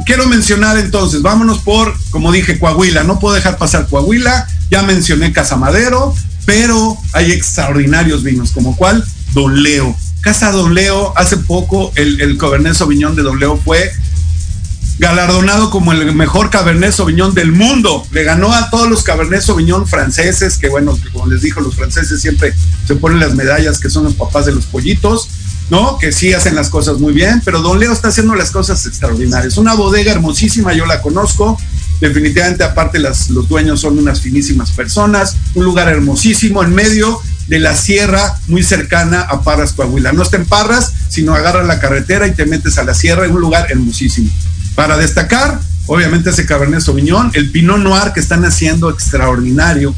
Quiero mencionar entonces, vámonos por, como dije, Coahuila. No puedo dejar pasar Coahuila. Ya mencioné Casa Madero, pero hay extraordinarios vinos, como cuál, Don Leo. Casa Don Leo, hace poco el, el Cabernet Sauvignon de Don Leo fue galardonado como el mejor Cabernet Sauvignon del mundo. Le ganó a todos los Cabernet Sauvignon franceses, que bueno, como les dijo, los franceses siempre se ponen las medallas que son los papás de los pollitos, ¿no? Que sí hacen las cosas muy bien, pero Don Leo está haciendo las cosas extraordinarias. Una bodega hermosísima, yo la conozco. Definitivamente, aparte, los dueños son unas finísimas personas. Un lugar hermosísimo en medio de la sierra muy cercana a Parras, Coahuila. No está en Parras, sino agarras la carretera y te metes a la sierra en un lugar hermosísimo. Para destacar, obviamente ese Cabernet Sauvignon, el Pinot Noir que están haciendo extraordinario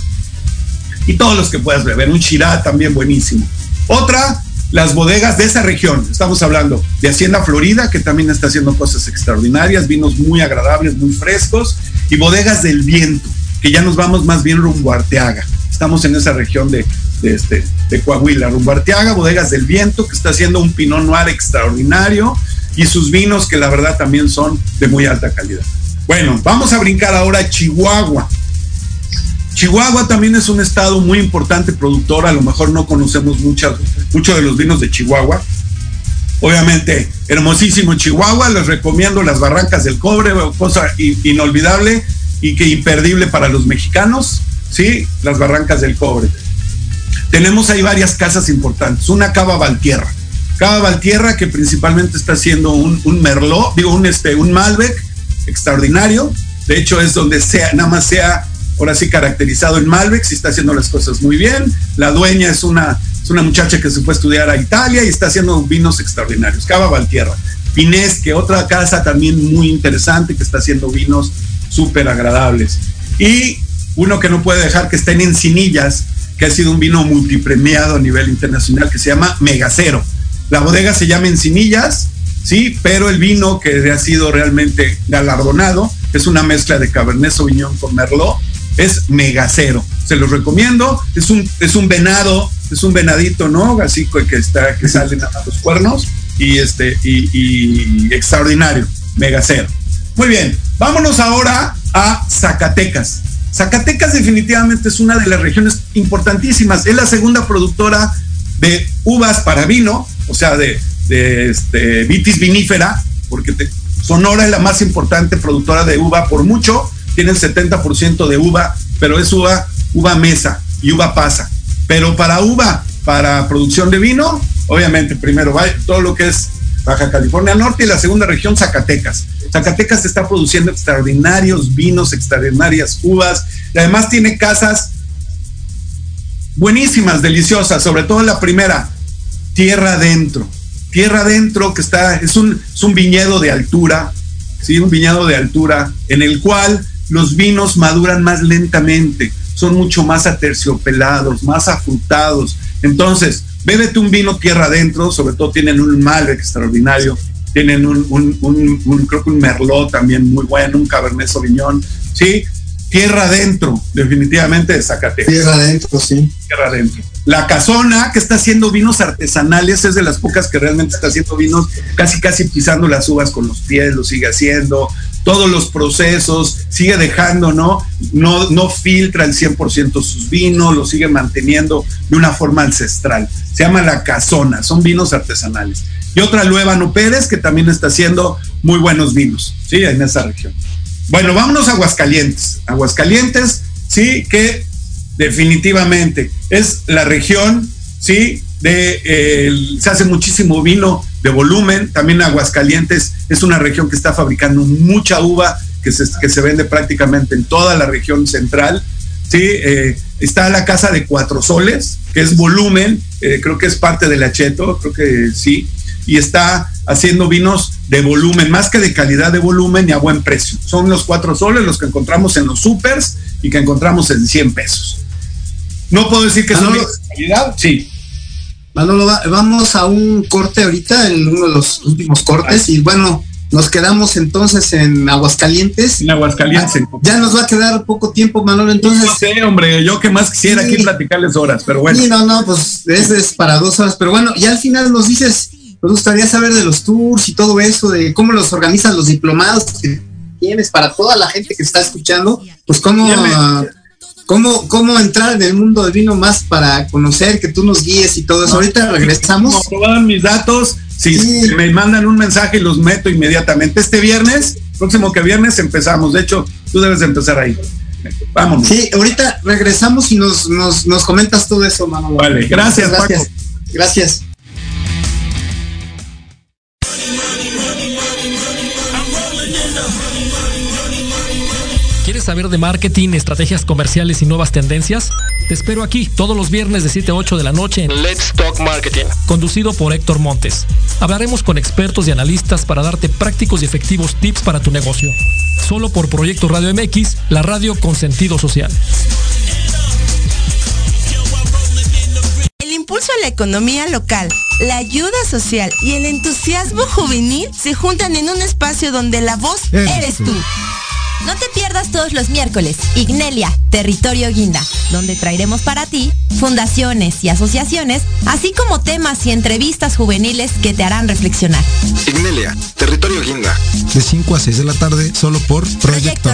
y todos los que puedas beber, un Shiraz también buenísimo. Otra, las bodegas de esa región, estamos hablando de Hacienda Florida, que también está haciendo cosas extraordinarias, vinos muy agradables, muy frescos, y bodegas del viento, que ya nos vamos más bien rumbo a Arteaga. Estamos en esa región de, este, de Coahuila, rumbo Arteaga, bodegas del viento, que está haciendo un Pinot Noir extraordinario, y sus vinos que la verdad también son de muy alta calidad. Bueno, vamos a brincar ahora a Chihuahua. Chihuahua también es un estado muy importante productor, a lo mejor no conocemos mucho, mucho de los vinos de Chihuahua. Obviamente, hermosísimo Chihuahua, les recomiendo las Barrancas del Cobre, cosa inolvidable y que imperdible para los mexicanos, ¿sí? Las Barrancas del Cobre. Tenemos ahí varias casas importantes, una Cava Valtierra. Cava Valtierra que principalmente está haciendo un, Merlot, digo, un, este, un Malbec extraordinario. De hecho, es donde sea, nada más sea, ahora sí caracterizado en Malbec, y está haciendo las cosas muy bien. La dueña es una, es una muchacha que se fue a estudiar a Italia y está haciendo vinos extraordinarios. Cava Valtierra. Pinés, que otra casa también muy interesante que está haciendo vinos súper agradables. Y uno que no puede dejar que esté en Encinillas, que ha sido un vino multipremiado a nivel internacional, que se llama Megacero. La bodega se llama Encinillas, sí, pero el vino que ha sido realmente galardonado es una mezcla de Cabernet Sauvignon con Merlot, es Megacero. Se los recomiendo, es un, es un venado, es un venadito, ¿no? Así que está, que salen a los cuernos y este, y, y extraordinario. Megacero. Muy bien, vámonos ahora a Zacatecas. Zacatecas definitivamente es una de las regiones importantísimas. Es la segunda productora de uvas para vino, o sea, de, este, vitis vinífera, porque Sonora es la más importante productora de uva por mucho, tiene el 70% de uva, pero es uva, uva mesa y uva pasa. Pero para uva, para producción de vino, obviamente primero va todo lo que es Baja California Norte y la segunda región, Zacatecas. Zacatecas está produciendo extraordinarios vinos, extraordinarias uvas, y además tiene casas buenísimas, deliciosas, sobre todo la primera, tierra adentro. Tierra adentro que está, es un, es un viñedo de altura, ¿sí? un viñedo de altura en el cual los vinos maduran más lentamente, son mucho más aterciopelados, más afrutados. Entonces, bébete un vino tierra adentro, sobre todo tienen un Malbec extraordinario, tienen un, un, creo que un Merlot también muy bueno, un Cabernet Sauvignon, ¿sí? Tierra adentro, definitivamente de Zacatecas. Tierra adentro, sí. Tierra adentro. La Casona, que está haciendo vinos artesanales, es de las pocas que realmente está haciendo vinos, casi casi pisando las uvas con los pies, lo sigue haciendo, todos los procesos, sigue dejando, ¿no? No, filtra el 100% sus vinos, lo sigue manteniendo de una forma ancestral. Se llama La Casona, son vinos artesanales. Y otra, Luevano Pérez, que también está haciendo muy buenos vinos, ¿sí? En esa región. Bueno, vámonos a Aguascalientes. Aguascalientes, sí, que definitivamente es la región, ¿sí? De, se hace muchísimo vino de volumen, también Aguascalientes es una región que está fabricando mucha uva que se, que se vende prácticamente en toda la región central, ¿sí? Eh, está la Casa de Cuatro Soles, que es volumen, eh, creo que es parte del Acheto, creo que sí, y está haciendo vinos de volumen, más que de calidad de volumen y a buen precio. Son los Cuatro Soles los que encontramos en los supers y que encontramos en 100 pesos. No puedo decir que son de calidad, sí. Manolo, vamos a un corte ahorita, en uno de los últimos cortes, y bueno, nos quedamos entonces en Aguascalientes. En Aguascalientes. Ya nos va a quedar poco tiempo, Manolo, entonces. No sé, hombre, yo que más quisiera aquí platicarles horas, pero bueno. Sí, no, no, pues ese es para dos horas, pero bueno, y al final nos dices, nos gustaría saber de los tours y todo eso, de cómo los organizan los diplomados que tienes para toda la gente que está escuchando, pues cómo cómo, cómo entrar en el mundo del vino más para conocer, que tú nos guíes y todo eso. Ahorita regresamos. Aprobaban mis datos, si me mandan un mensaje y los meto inmediatamente. Este viernes, próximo que viernes empezamos. De hecho, tú debes empezar ahí. Vámonos. Sí, ahorita regresamos y nos, nos, nos comentas todo eso, Manolo. Vale, gracias, gracias. Paco. Gracias. Saber de marketing, estrategias comerciales y nuevas tendencias? Te espero aquí todos los viernes de 7 a 8 de la noche en Let's Talk Marketing, conducido por Héctor Montes. Hablaremos con expertos y analistas para darte prácticos y efectivos tips para tu negocio. Solo por Proyecto Radio MX, la radio con sentido social. El impulso a la economía local, la ayuda social y el entusiasmo juvenil se juntan en un espacio donde la voz eres tú. No te pierdas todos los miércoles Ignelia, Territorio Guinda, donde traeremos para ti fundaciones y asociaciones, así como temas y entrevistas juveniles que te harán reflexionar. Ignelia, Territorio Guinda. De 5 a 6 de la tarde, solo por Proyecto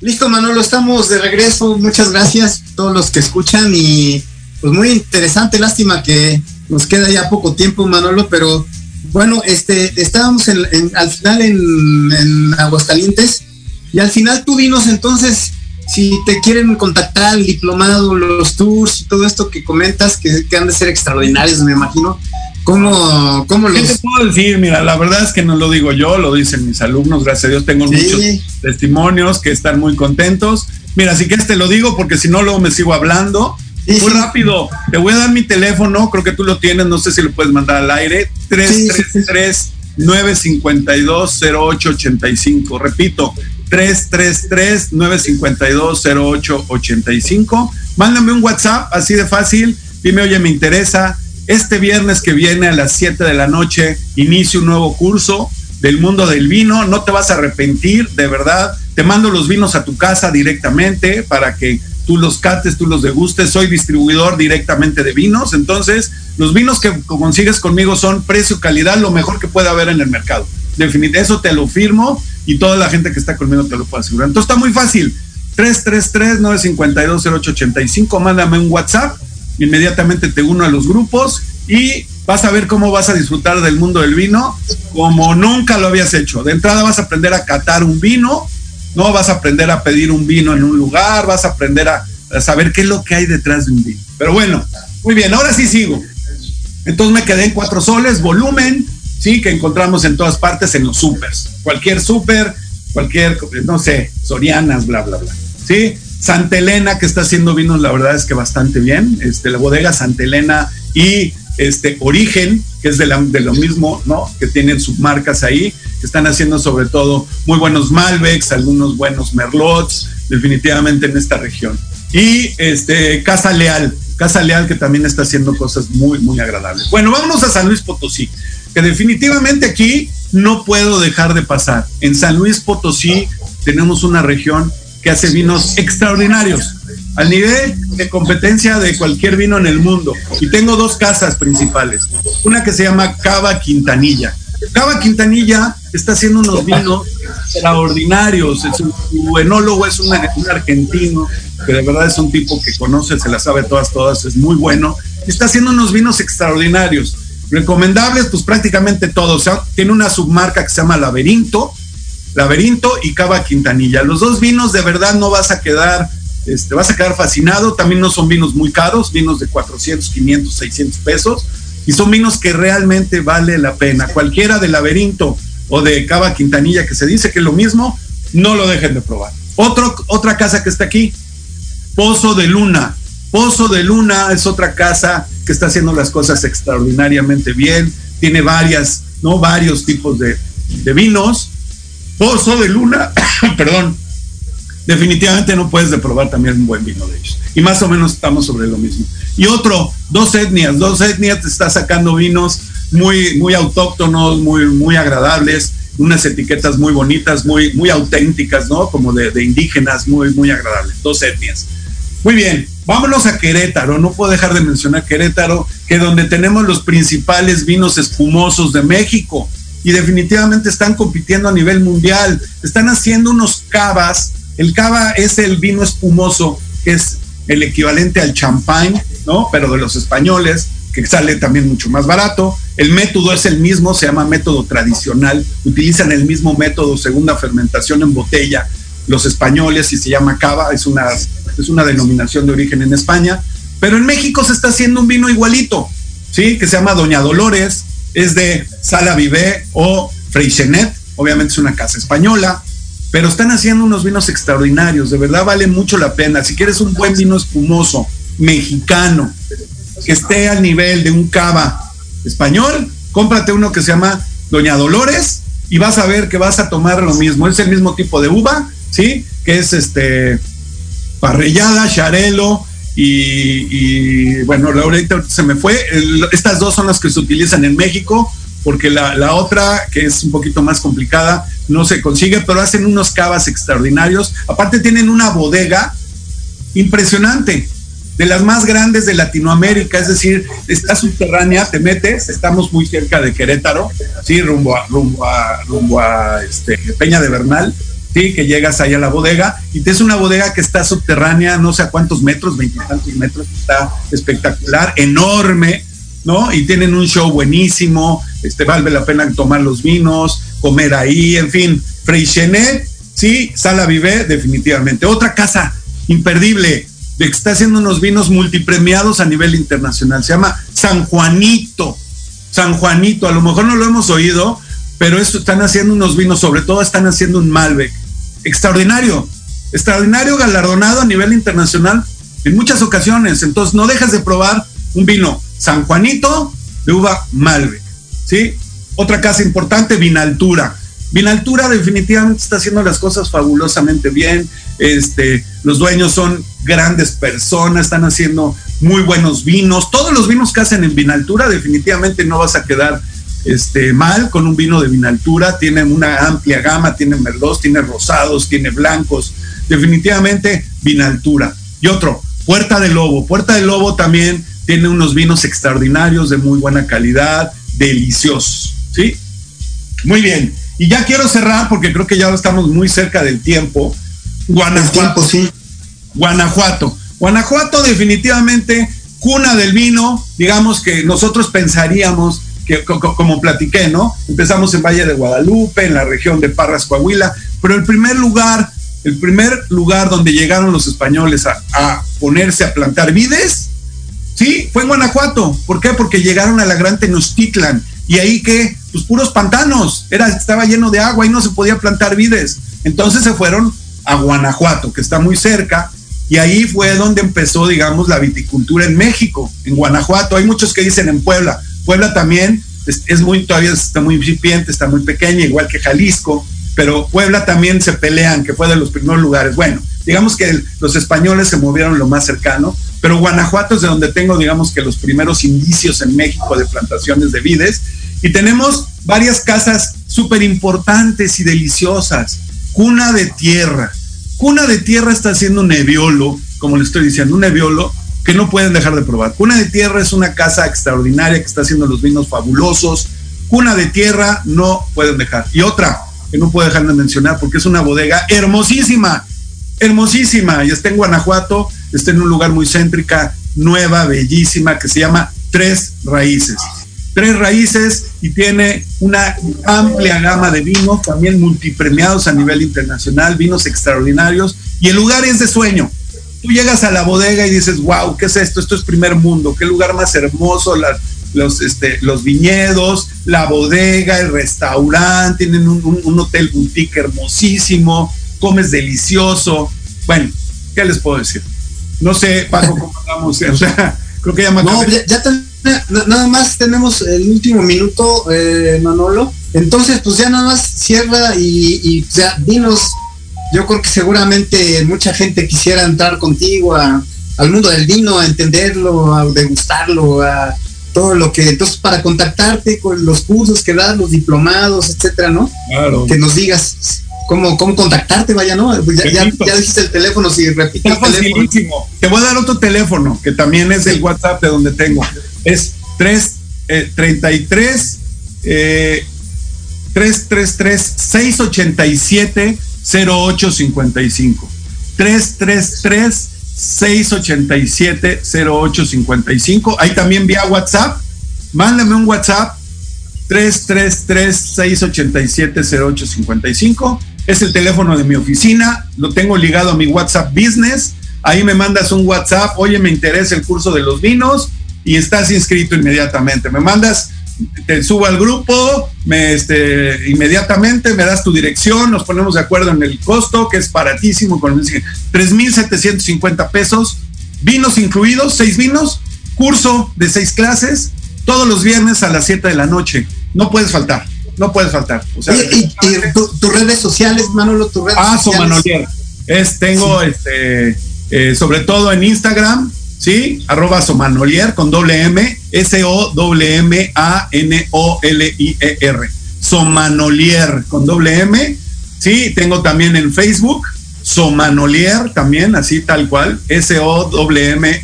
Listo, Manolo, estamos de regreso. Muchas gracias a todos los que escuchan y pues muy interesante. Lástima que nos queda ya poco tiempo, Manolo, pero bueno, este, estábamos al final en, en, Aguascalientes y al final tú dinos entonces si te quieren contactar el diplomado, los tours y todo esto que comentas que, que han de ser extraordinarios, me imagino. ¿Cómo, cómo los... ¿Qué te puedo decir? Mira, la verdad es que no lo digo yo, lo dicen mis alumnos, gracias a Dios tengo muchos testimonios que están muy contentos. Mira, si quieres te lo digo porque si no luego me sigo hablando. muy rápido, te voy a dar mi teléfono, creo que tú lo tienes, no sé si lo puedes mandar al aire, 333 952 0885. Repito, 333 952 0885. Mándame un WhatsApp, así de fácil. Dime, oye, me interesa este viernes que viene a las 7 de la noche inicio un nuevo curso del mundo del vino. No te vas a arrepentir, de verdad. Te mando los vinos a tu casa directamente para que tú los cates, tú los degustes. Soy distribuidor directamente de vinos. Entonces, los vinos que consigues conmigo son precio, calidad, lo mejor que puede haber en el mercado. Definitivamente, eso te lo firmo y toda la gente que está conmigo te lo puede asegurar. Entonces, está muy fácil. 333-952-0885. Mándame un WhatsApp inmediatamente te uno a los grupos y vas a ver cómo vas a disfrutar del mundo del vino como nunca lo habías hecho. De entrada vas a aprender a catar un vino, no vas a aprender a pedir un vino en un lugar, vas a aprender a, saber qué es lo que hay detrás de un vino. Pero bueno, muy bien, ahora sí sigo. Entonces me quedé en cuatro soles, volumen, sí, que encontramos en todas partes en los supers. Cualquier super, cualquier, no sé, Sorianas, bla, bla, bla. Sí, Santa Elena, que está haciendo vinos, la verdad es que bastante bien. Este, la bodega Santa Elena y este Origen, que es de, de lo mismo, ¿no? Que tienen submarcas ahí, que están haciendo sobre todo muy buenos Malbecs, algunos buenos Merlots, definitivamente en esta región. Y este Casa Leal, Casa Leal que también está haciendo cosas muy, muy agradables. Bueno, vámonos a San Luis Potosí, que definitivamente aquí no puedo dejar de pasar. En San Luis Potosí tenemos una región que hace vinos extraordinarios, al nivel de competencia de cualquier vino en el mundo. Y tengo dos casas principales. Una que se llama Cava Quintanilla. Cava Quintanilla está haciendo unos vinos extraordinarios. su enólogo es un, argentino que de verdad es un tipo que conoce, se la sabe todas, todas, es muy bueno. Está haciendo unos vinos extraordinarios. Recomendables, pues prácticamente todos. tiene una submarca que se llama Laberinto, Laberinto y Cava Quintanilla. Los dos vinos de verdad no vas a quedar, este, vas a quedar fascinado. También no son vinos muy caros, vinos de 400, 500, 600 pesos. Y son vinos que realmente vale la pena. Cualquiera de Laberinto o de Cava Quintanilla que se dice que es lo mismo, no lo dejen de probar. Otro, otra casa que está aquí, Pozo de Luna. Pozo de Luna es otra casa que está haciendo las cosas extraordinariamente bien. Tiene varias, ¿no? Varios tipos de, de vinos Pozo de Luna, perdón, definitivamente no puedes de probar también un buen vino de ellos. Y más o menos estamos sobre lo mismo. Y otro, dos etnias, dos etnias te está sacando vinos muy, muy autóctonos, muy, muy agradables, unas etiquetas muy bonitas, muy, muy auténticas, ¿no? Como de, de indígenas, muy, muy agradables. Dos etnias. Muy bien, vámonos a Querétaro. No puedo dejar de mencionar Querétaro, que donde tenemos los principales vinos espumosos de México y definitivamente están compitiendo a nivel mundial. Están haciendo unos cavas. El cava es el vino espumoso, que es el equivalente al champagne, ¿no? Pero de los españoles, que sale también mucho más barato. El método es el mismo, se llama método tradicional. Utilizan el mismo método, segunda fermentación en botella, los españoles, y se llama cava, es una, es una denominación de origen en España. Pero en México se está haciendo un vino igualito, ¿sí? Que se llama Doña Dolores, es de Sala Vivé o Freixenet, obviamente es una casa española, pero están haciendo unos vinos extraordinarios, de verdad vale mucho la pena. Si quieres un buen vino espumoso, mexicano, que esté al nivel de un cava español, cómprate uno que se llama Doña Dolores y vas a ver que vas a tomar lo mismo. Es el mismo tipo de uva, ¿sí? Que es este parrillada, charelo, y, bueno, ahorita se me fue. estas dos son las que se utilizan en México, porque la, otra, que es un poquito más complicada, no se consigue, pero hacen unos cavas extraordinarios. Aparte tienen una bodega impresionante, de las más grandes de Latinoamérica, es decir, está subterránea, te metes, estamos muy cerca de Querétaro, sí, rumbo a, rumbo a, rumbo a este, Peña de Bernal, Sí, que llegas ahí a la bodega y es una bodega que está subterránea, no sé a cuántos metros, veintitantos metros, está espectacular, enorme, ¿no? Y tienen un show buenísimo, este, vale la pena tomar los vinos, comer ahí, en fin, Freixenet, sí, Sala Vive, definitivamente. Otra casa imperdible, de que está haciendo unos vinos multipremiados a nivel internacional, se llama San Juanito, San Juanito, a lo mejor no lo hemos oído, pero esto están haciendo unos vinos, sobre todo están haciendo un Malbec, extraordinario, extraordinario, galardonado a nivel internacional en muchas ocasiones, entonces no dejas de probar un vino San Juanito de uva Malbec, ¿sí? Otra casa importante, Vinaltura. Vinaltura definitivamente está haciendo las cosas fabulosamente bien. Este, los dueños son grandes personas, están haciendo muy buenos vinos. Todos los vinos que hacen en Vinaltura definitivamente no vas a quedar este, mal con un vino de Vinaltura. Tienen una amplia gama, tiene merlot, tiene rosados, tiene blancos. Definitivamente Vinaltura. Y otro, Puerta del Lobo. Puerta del Lobo también tiene unos vinos extraordinarios de muy buena calidad, deliciosos, ¿sí? Muy bien. Y ya quiero cerrar porque creo que ya estamos muy cerca del tiempo. Guanajuato. sí. Guanajuato. Guanajuato definitivamente cuna del vino, digamos que nosotros pensaríamos como platiqué, ¿no? Empezamos en Valle de Guadalupe, en la región de Parras, Coahuila, pero el primer lugar, el primer lugar donde llegaron los españoles a, a ponerse a plantar vides, sí, fue en Guanajuato. ¿Por qué? Porque llegaron a la gran Tenochtitlan y ahí que, pues puros pantanos, era, estaba lleno de agua y no se podía plantar vides. Entonces se fueron a Guanajuato, que está muy cerca, y ahí fue donde empezó, digamos, la viticultura en México, en Guanajuato. Hay muchos que dicen en Puebla. Puebla también es, muy, todavía está muy incipiente, está muy pequeña, igual que Jalisco, pero Puebla también se pelean, que fue de los primeros lugares. Bueno, digamos que los españoles se movieron lo más cercano, pero Guanajuato es de donde tengo, digamos que los primeros indicios en México de plantaciones de vides, y tenemos varias casas súper importantes y deliciosas. Cuna de Tierra. Cuna de Tierra está haciendo un neviolo, como le estoy diciendo, un neviolo que no pueden dejar de probar. Cuna de Tierra es una casa extraordinaria que está haciendo los vinos fabulosos. Cuna de Tierra no pueden dejar. Y otra que no puedo dejar de mencionar porque es una bodega hermosísima, hermosísima. Y está en Guanajuato, está en un lugar muy céntrica, nueva, bellísima, que se llama Tres Raíces tres raíces y tiene una amplia gama de vinos, también multipremiados a nivel internacional, vinos extraordinarios, y el lugar es de sueño. Tú llegas a la bodega y dices, wow, ¿qué es esto? Esto es primer mundo, qué lugar más hermoso, los, este, los viñedos, la bodega, el restaurante, tienen un, hotel boutique hermosísimo, comes delicioso. Bueno, ¿qué les puedo decir? No sé, Paco, cómo andamos, o sea, creo que ya me No, ya, ya, nada más tenemos el último minuto, eh, Manolo. Entonces, pues ya nada más cierra y, ya dinos. Yo creo que seguramente mucha gente quisiera entrar contigo al mundo del vino, a entenderlo, a degustarlo, a todo lo que. Entonces, para contactarte con los cursos que das, los diplomados, etcétera, ¿no? Claro. Que nos digas cómo, cómo contactarte, vaya, ¿no? Ya, ya, dijiste el teléfono, si repites el teléfono. Te voy a dar otro teléfono, que también es el WhatsApp de donde tengo es 3, 33 333 687 0855. 333 687 0855 ahí también vía WhatsApp. Mándame un WhatsApp. 333 687 0855 es el teléfono de mi oficina. Lo tengo ligado a mi WhatsApp Business. Ahí me mandas un WhatsApp. Oye me interesa el curso de los vinos y estás inscrito inmediatamente. Me mandas, te subo al grupo, me, este, inmediatamente me das tu dirección, nos ponemos de acuerdo en el costo, que es baratísimo, con 3.750 pesos, vinos incluidos, seis vinos, curso de seis clases, todos los viernes a las 7 de la noche. No puedes faltar, no puedes faltar. ¿Y, tus redes sociales, Manolo, tus redes ah, Manolier. Es, tengo este, eh, sobre todo en Instagram, ¿sí? Arroba Somanolier con doble M, S-O-M-A-N-O-L-I-E-R. Somanolier con doble M, ¿sí? Tengo también en Facebook, Somanolier también, así tal cual, S-O-W-M-E-L-I-E-R,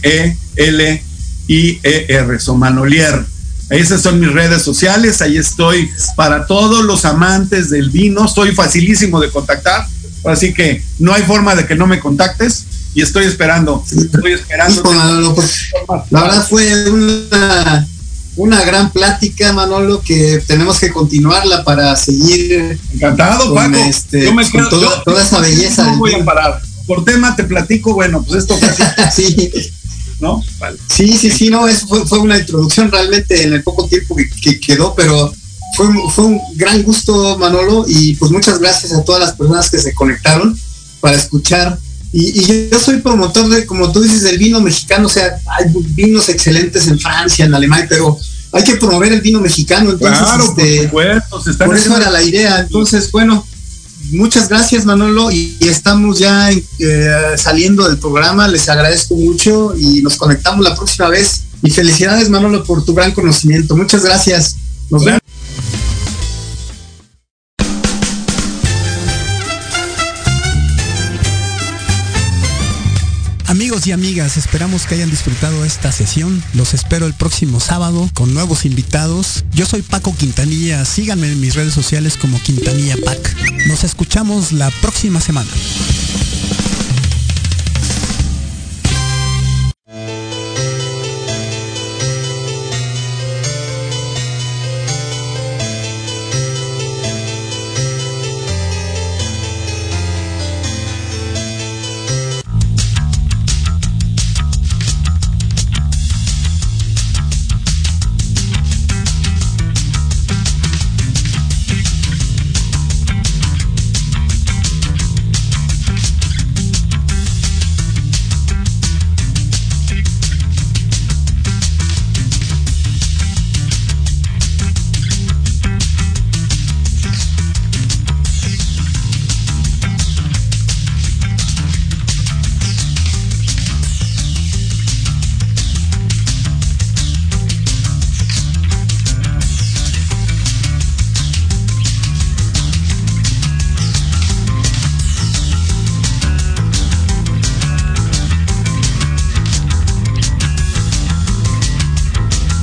Somanolier. Esas son mis redes sociales, ahí estoy para todos los amantes del vino, estoy facilísimo de contactar Así que no hay forma de que no me contactes y estoy esperando. Estoy esperando. Pues, la verdad fue una, una gran plática, Manolo, que tenemos que continuarla para seguir. Encantado, Paco. Este, yo me quedo, toda, esa belleza. No voy a parar. Por tema te platico, bueno, pues esto fue así. sí. ¿No? Sí, sí, sí, no, eso fue, una introducción realmente en el poco tiempo que, quedó, pero fue, fue un gran gusto, Manolo, y pues muchas gracias a todas las personas que se conectaron para escuchar y, yo soy promotor de, como tú dices, del vino mexicano, o sea, hay vinos excelentes en Francia, en Alemania, pero hay que promover el vino mexicano. Entonces, claro, por, este, por eso era la idea. Entonces, bueno, muchas gracias Manolo y, estamos ya eh, saliendo del programa. Les agradezco mucho y nos conectamos la próxima vez. Y felicidades Manolo por tu gran conocimiento. Muchas gracias. Nos vemos. Y amigas, esperamos que hayan disfrutado esta sesión. Los espero el próximo sábado con nuevos invitados. Yo soy Paco Quintanilla. Síganme en mis redes sociales como Quintanilla Pac. Nos escuchamos la próxima semana.